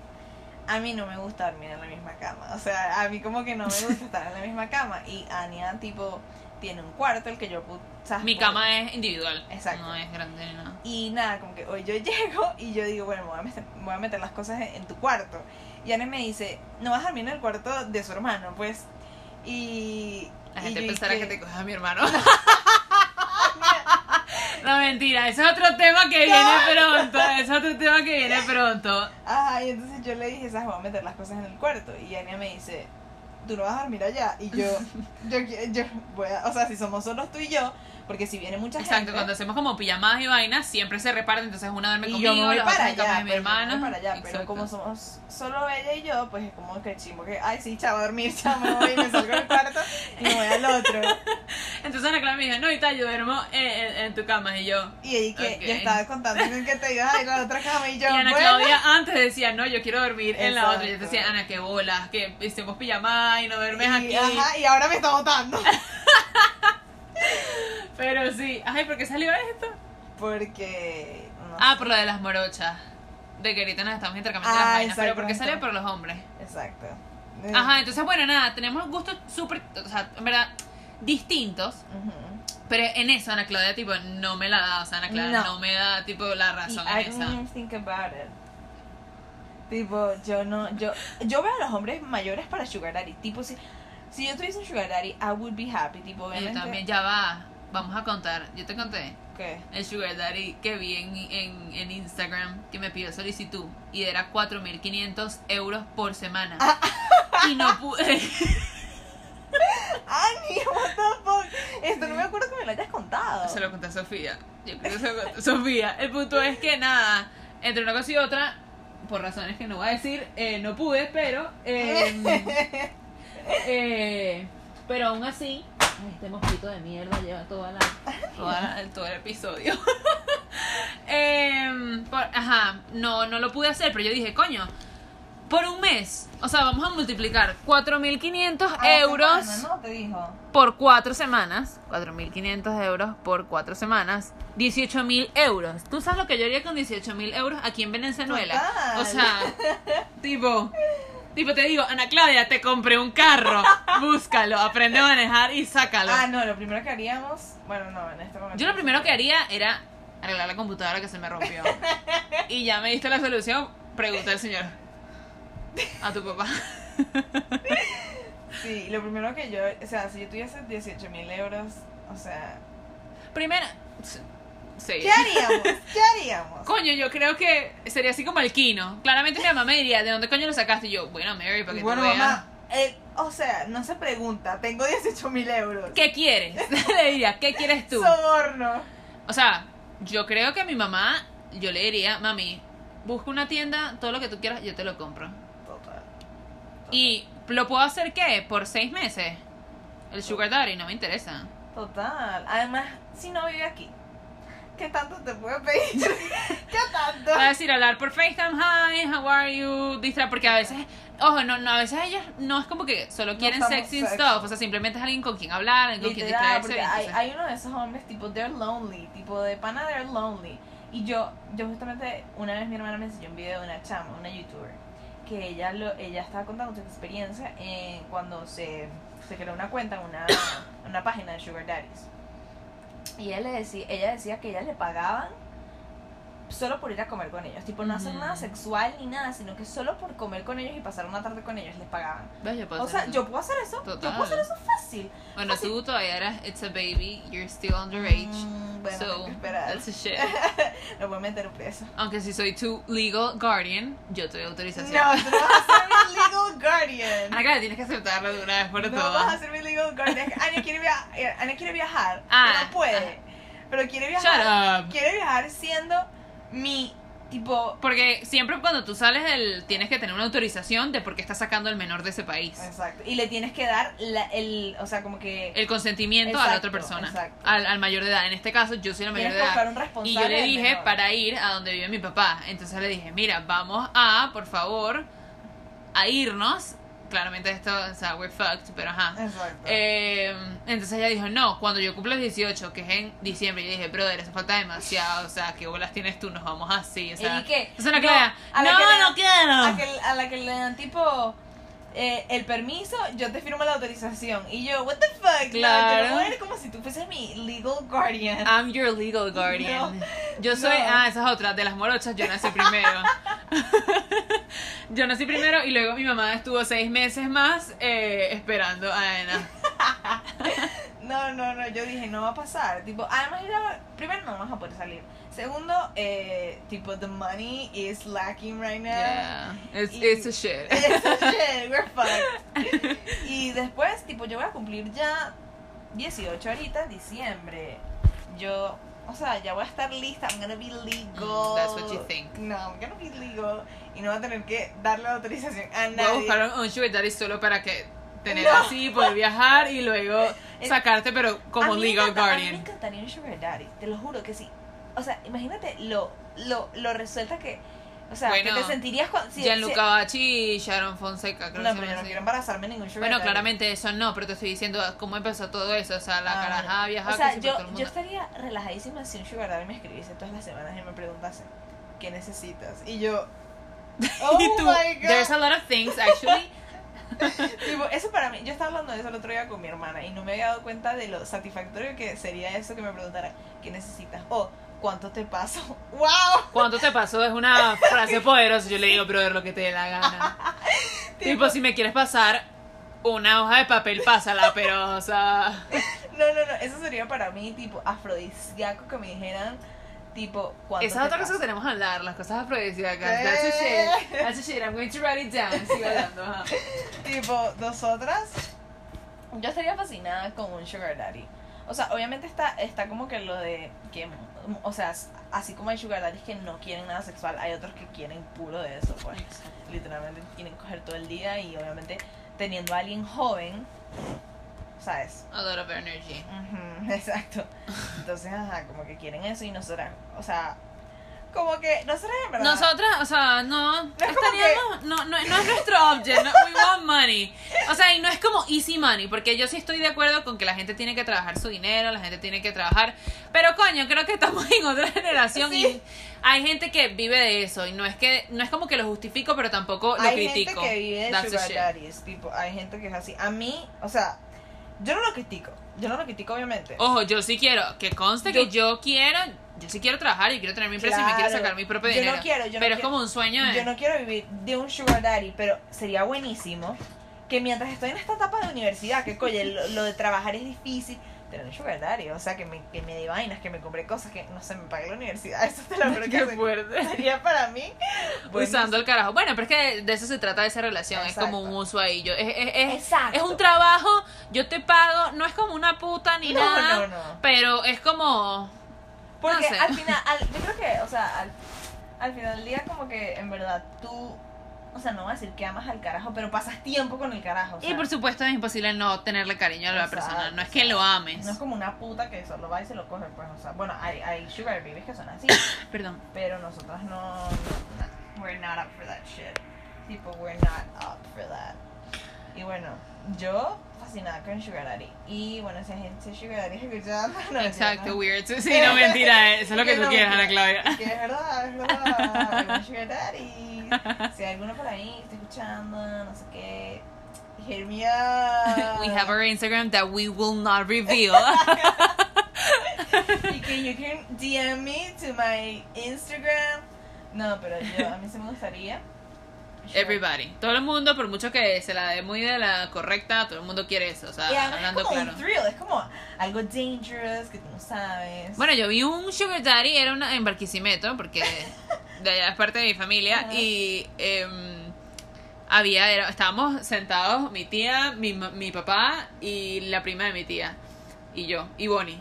a mí no me gusta dormir en la misma cama. O sea, a mí como que no me gusta [laughs] estar en la misma cama. Y Ania, tipo, tiene un cuarto, el que yo ¿sabes? Mi Por- cama es individual. Exacto. No es grande ni nada. Y nada, como que hoy yo [laughs] llego y yo digo, bueno, me voy a meter, me voy a meter las cosas en, en tu cuarto. Y Ana me dice, no vas a dormir en el cuarto de su hermano, pues. Y. La y gente yo pensará dije, que te coges a mi hermano. [laughs] no, mentira. Ese es otro tema que viene pronto. Es otro tema que viene pronto. Ajá, y entonces yo le dije, ¿sabes? Voy a meter las cosas en el cuarto. Y Ania me dice, tú no vas a dormir allá. Y yo, [laughs] yo, yo voy a, o sea, si somos solos tú y yo, porque si viene mucha Exacto, gente. cuando hacemos como pijamadas y vainas, siempre se reparten. Entonces una duerme y conmigo, yo me voy la para otra allá, mi pues, voy para allá, pero Exacto. como somos solo ella y yo, pues es como que chimo que, ay sí, chava, a dormir, [laughs] chava, me voy, me salgo del cuarto y me voy al otro. [laughs] Entonces Ana Clara me dijo, no, y tal, yo duermo en, en- tu cama. Y yo, Y ahí que Ok. yo estaba contando que te ibas a ir a la otra cama y yo, y Ana bueno, Claudia antes decía, no, yo quiero dormir en la otra. Y yo Exacto. decía, Ana, qué bolas, que hicimos pijamada y no duermes y, aquí. ajá, y ahora me está votando. [laughs] [laughs] Pero sí, ay, ¿por qué salió esto? Porque. no Ah, sé. por lo de las morochas. De que ahorita nos estamos intercambiando Ah, las vainas. Pero ¿por qué salió por los hombres? Exacto. Ajá, entonces bueno, nada, tenemos gustos súper, o sea, en verdad, distintos. Pero en eso Ana Claudia, tipo, no me la da. O sea, Ana Claudia no, No. me da, tipo, la Y razón I en didn't esa. think about it. Tipo, yo no, yo, yo veo a los hombres mayores para Sugar Daddy. Tipo, si, si yo tuviese un Sugar Daddy, I would be happy. Tipo, Yo obviamente. también, ya va. Vamos a contar. Yo te conté ¿Qué? el Sugar Daddy que vi en, en, en Instagram que me pidió solicitud y era 4.500 euros por semana. Ah. Y no pude. [laughs] [laughs] Ani, what the fuck. Esto no me acuerdo que me lo hayas contado. Se lo conté a Sofía. Yo creo que se lo conté a Sofía. El punto es que nada, entre una cosa y otra, por razones que no voy a decir, eh, no pude, pero. eh, [laughs] eh, pero aún así. Este mosquito de mierda lleva toda la, toda la- [laughs] todo el episodio. [laughs] Em, por- ajá, no, no lo pude hacer, pero yo dije, coño, por un mes, o sea, vamos a multiplicar 4.500 A la euros semana, ¿no? Te dijo. por cuatro semanas, 4.500 euros por cuatro semanas, 18.000 euros. ¿Tú sabes lo que yo haría con 18.000 euros aquí en Venezuela? Total. O sea, tipo, [laughs] tipo te digo, Ana Claudia, te compré un carro, búscalo, aprende a manejar y sácalo. Ah, no, lo primero que haríamos. Bueno, no, en este momento. Yo lo primero que haría era arreglar la computadora que se me rompió. [laughs] Y ya me diste la solución, pregunta al señor. A tu papá. [laughs] Sí, lo primero que yo. O sea, si yo tuviese 18 mil euros, o sea. Primero, sí. ¿Qué haríamos? ¿Qué haríamos? Coño, yo creo que sería así como el Kino. Claramente mi mamá me diría, ¿de dónde coño lo sacaste? Y yo, bueno, Mary, para que bueno, tú veas. mamá, eh, o sea, no se pregunta, tengo 18 mil euros. ¿Qué quieres? [laughs] Le diría, ¿qué quieres tú? Soborno. O sea, yo creo que a mi mamá, yo le diría, mami, busca una tienda, todo lo que tú quieras, yo te lo compro. Total. ¿Y lo puedo hacer qué? ¿Por seis meses? El Sugar Daddy no me interesa. Total. Además, si no vive aquí, ¿qué tanto te puede pedir? [laughs] ¿Qué tanto? Va a decir, hablar por FaceTime, hi, how are you, distra, porque a veces, ojo, no, no, a veces ellos no es como que solo No quieren estamos sexy and stuff, o sea, simplemente es alguien con quien hablar, alguien con quien distraerse. hay, hay uno de esos hombres tipo they're lonely, tipo de pana they're lonely. Y yo, yo justamente una vez mi hermana me enseñó un video de una chama, una youtuber, que ella lo, ella estaba contando su experiencia en cuando se, se creó una cuenta en una, una página de Sugar Daddies. Y ella le decía, ella decía que ella le pagaban solo por ir a comer con ellos, tipo no hacer nada sexual ni nada, sino que solo por comer con ellos y pasar una tarde con ellos les pagaban. ¿Ves? Yo puedo O sea, eso. yo puedo hacer eso, yo Total. puedo hacer eso fácil. Bueno, tú todavía eras It's a Baby, you're still underage. Mm, bueno, so, that's a shit. Lo voy a meter preso. Aunque si soy tu legal guardian, yo te doy autorización. No, tú no vas a ser mi legal guardian. [laughs] Ana, tienes que aceptarlo de una vez por No todas. vas a ser mi legal guardian. [laughs] Ana quiere, via- eh, Ana quiere viajar, Ah, pero no puede. Pero quiere Shut viajar. up. Quiere viajar siendo mi tipo. Porque siempre cuando tú sales del, tienes que tener una autorización de por qué estás sacando al menor de ese país. Exacto. Y le tienes que dar la- el. O sea, como que. El consentimiento a la otra persona. exacto. Al, al mayor de edad. En este caso, yo soy la mayor de edad. un responsable. Y yo le dije menor. para ir a donde vive mi papá. Entonces le dije, mira, vamos a, por favor, a irnos. Claramente esto, o sea, we're fucked, pero ajá. Exacto. Eh, entonces ella dijo, no, cuando yo cumpla los 18, que es en diciembre, yo dije, brother, eso falta demasiado, o sea, ¿qué bolas tienes tú? Nos vamos así, o sea. ¿Y qué? Entonces No, clara, a la no, no dan- quiero. a, que, a la que le dan tipo eh, el permiso, yo te firmo la autorización. Y yo, what the fuck? No, Claro. yo no ir como si tú fueses mi legal guardian. I'm your legal [laughs] guardian. No, yo soy, no. ah, esa es otra, de las morochas, yo nací primero. [laughs] yo nací primero y luego mi mamá estuvo seis meses más eh, esperando a Ana. [laughs] No, no, no, yo dije, no va a pasar. Tipo, además, primero no vamos a poder salir. Segundo, eh, tipo, the money is lacking right now. Yeah, it's, Y- it's a shit. [laughs] It's a shit, we're [laughs] fucked. Y después, tipo, yo voy a cumplir ya 18 ahorita diciembre. Yo, o sea, ya voy a estar lista. I'm gonna be legal. That's what you think. No, I'm gonna be legal. Y no voy a tener que darle autorización a Voy a nadie. buscar un sugar daddy solo para que tener No. así, poder viajar y luego [laughs] sacarte, pero como legal encanta- A mí me guardian. encantaría un sugar daddy, te lo juro que sí. O sea, imagínate lo, lo, lo resuelta que... O sea, Bueno, que te sentirías cuando... si- Gianluca si- Bachi y Sharon Fonseca, creo No, que pero yo no así. quiero embarazarme ningún sugar Bueno, claramente eso no, pero te estoy diciendo cómo empezó todo eso. O sea, la Ah, caraja bueno. viajaba O sea, yo, todo el yo estaría relajadísima si un sugar daddy me escribiese todas las semanas y me preguntase, ¿qué necesitas? Y yo... [laughs] Oh y tú, my God. there's a lot of things actually. [laughs] Tipo, eso para mí, yo estaba hablando de eso el otro día con mi hermana y no me había dado cuenta de lo satisfactorio que sería eso que me preguntara, ¿qué necesitas? O, ¿cuánto te paso? ¡Wow! [laughs] ¿Cuánto te pasó? Es una frase poderosa. Yo le digo, brother, lo que te dé la gana. [laughs] tipo, si me quieres pasar una hoja de papel, pásala, pero, o sea. [laughs] No, no, no, eso sería para mí tipo afrodisíaco que me dijeran tipo cuánto Esa es otra cosa que tenemos que hablar, las cosas afrodisíacas. Eh. That's a shit. That's a shit. I'm going to write it down. Sigo hablando. ajá. Tipo, nosotras yo estaría fascinada con un sugar daddy. O sea, obviamente está está como que lo de que o sea, así como hay sugar daddies que no quieren nada sexual, hay otros que quieren puro de eso, pues. Literalmente quieren coger todo el día y obviamente teniendo a alguien joven, ¿sabes? A lot of energy. Ujú, [laughs] exacto. Entonces, ajá, como que quieren eso y nosotras, o sea, como que nosotras en verdad. Nosotras, o sea, no, como estaríamos, no, no, no es nuestro object, no, we want money. O sea, y no es como easy money, porque yo sí estoy de acuerdo con que la gente tiene que trabajar su dinero, la gente tiene que trabajar, pero coño, creo que estamos en otra generación Sí. y hay gente que vive de eso y no es que no es como que lo justifico, pero tampoco lo hay critico. gente que vive de sugar daddies, tipo, hay gente que es así. A mí, o sea, yo no lo critico, yo no lo critico obviamente. Ojo, yo sí quiero que conste que yo quiero, yo sí quiero trabajar y quiero tener mi empresa y me quiero sacar mi propio Yo no dinero. quiero, yo no pero es quiero. como un sueño de... Yo no quiero vivir de un sugar daddy, pero sería buenísimo que mientras estoy en esta etapa de universidad, que coño, lo, lo de trabajar es difícil, tener un sugar daddy, o sea, que me, que me dé vainas, que me compre cosas, que no se me pague la universidad, [laughs] eso te lo juro que se- fuerte. sería para mí. Usando el carajo. Bueno, pero es que de eso se trata de esa relación. Es como un uso ahí. Yo, es, es, es, Exacto. es un trabajo, yo te pago. No es como una puta ni No, nada. no, no. Pero es como. Porque No sé. al final, [laughs] al- yo creo que, o sea, al, al final del día como que en verdad tú, o sea, no voy a decir que amas al carajo, pero pasas tiempo con el carajo. o Y por supuesto es imposible no tenerle cariño a la Exacto, persona. No es que lo ames. No es como una puta que solo va y se lo coge, pues, o sea, bueno, hay, hay sugar babies que son así, [coughs] Perdón. pero nosotras no, no, no, we're not up for that shit. Tipo, we're not up for that. Y bueno, yo fascinada con Sugar Daddy. Y bueno, si hay gente Sugar Daddy escuchando, [laughs] no Exacto, no. weird. Sí, no [laughs] mentira. Eso es lo que tú no, quieres, Ana. Claudia. Que es verdad, es verdad. [laughs] Sugar Daddy. Si hay alguno por ahí que está escuchando, no sé qué, hit me up. We have our Instagram that we will not reveal. Y que you can DM me to my Instagram. No, pero yo, a mí sí me gustaría. Everybody. Todo el mundo, por mucho que se la dé muy de la correcta, todo el mundo quiere eso. O sea, Y además es hablando como claro. un thrill, es como algo dangerous que tú no sabes. Bueno, yo vi un Sugar Daddy, era una, en Barquisimeto, porque de allá es parte de mi familia, y em, había, era- estábamos sentados, mi tía, mi, mi papá y la prima de mi tía, y yo, y Bonnie.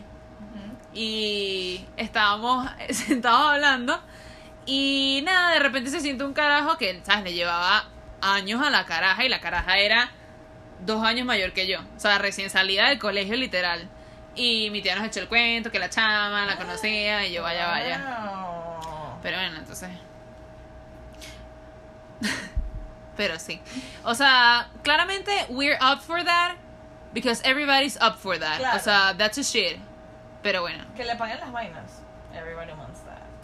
Y estábamos [laughs] sentados hablando, y nada, de repente se siente un carajo que, ¿sabes? Le llevaba años a la caraja, y la caraja era dos años mayor que yo, o sea, recién salida del colegio literal. Y mi tía nos echó el cuento, que la chama la conocía, y yo, vaya, vaya. Pero bueno, entonces. [laughs] Pero sí. O sea, claramente we're up for that because everybody's up for that. Claro. O sea, that's a shit. Pero bueno. Que le paguen las vainas. Everybody wants.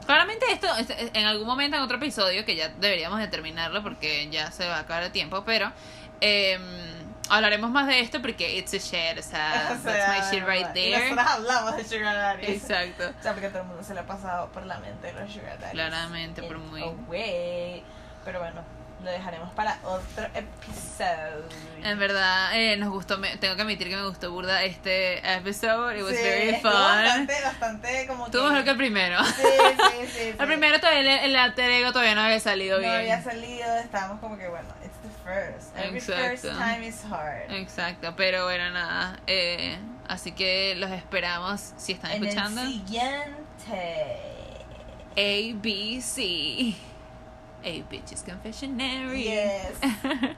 Claramente esto, en algún momento en otro episodio, que ya deberíamos de terminarlo porque ya se va a acabar el tiempo, pero em, hablaremos más de esto porque it's a shit, o sea, [laughs] O sea, that's my shit right Y there. nosotros hablamos de Sugar Daddy. Exacto. O sea, porque todo el mundo se le ha pasado por la mente los Sugar Daddies. Claramente, por muy- a way. Pero bueno, lo dejaremos para otro episodio. En verdad, eh, nos gustó, me- tengo que admitir que me gustó burda este episode, it was Sí, very fun. Bastante, bastante como Estuvo mejor que el primero. Sí, sí, [laughs] sí. sí. El primero todavía, el, el alter ego todavía no había salido no bien. había salido, estábamos como que bueno, it's the first. Every first Exacto. time is hard. Exacto, pero bueno, nada. Eh, así que los esperamos si están En escuchando. el siguiente. A, B, C. A Bitches Confessionary. Yes. [laughs]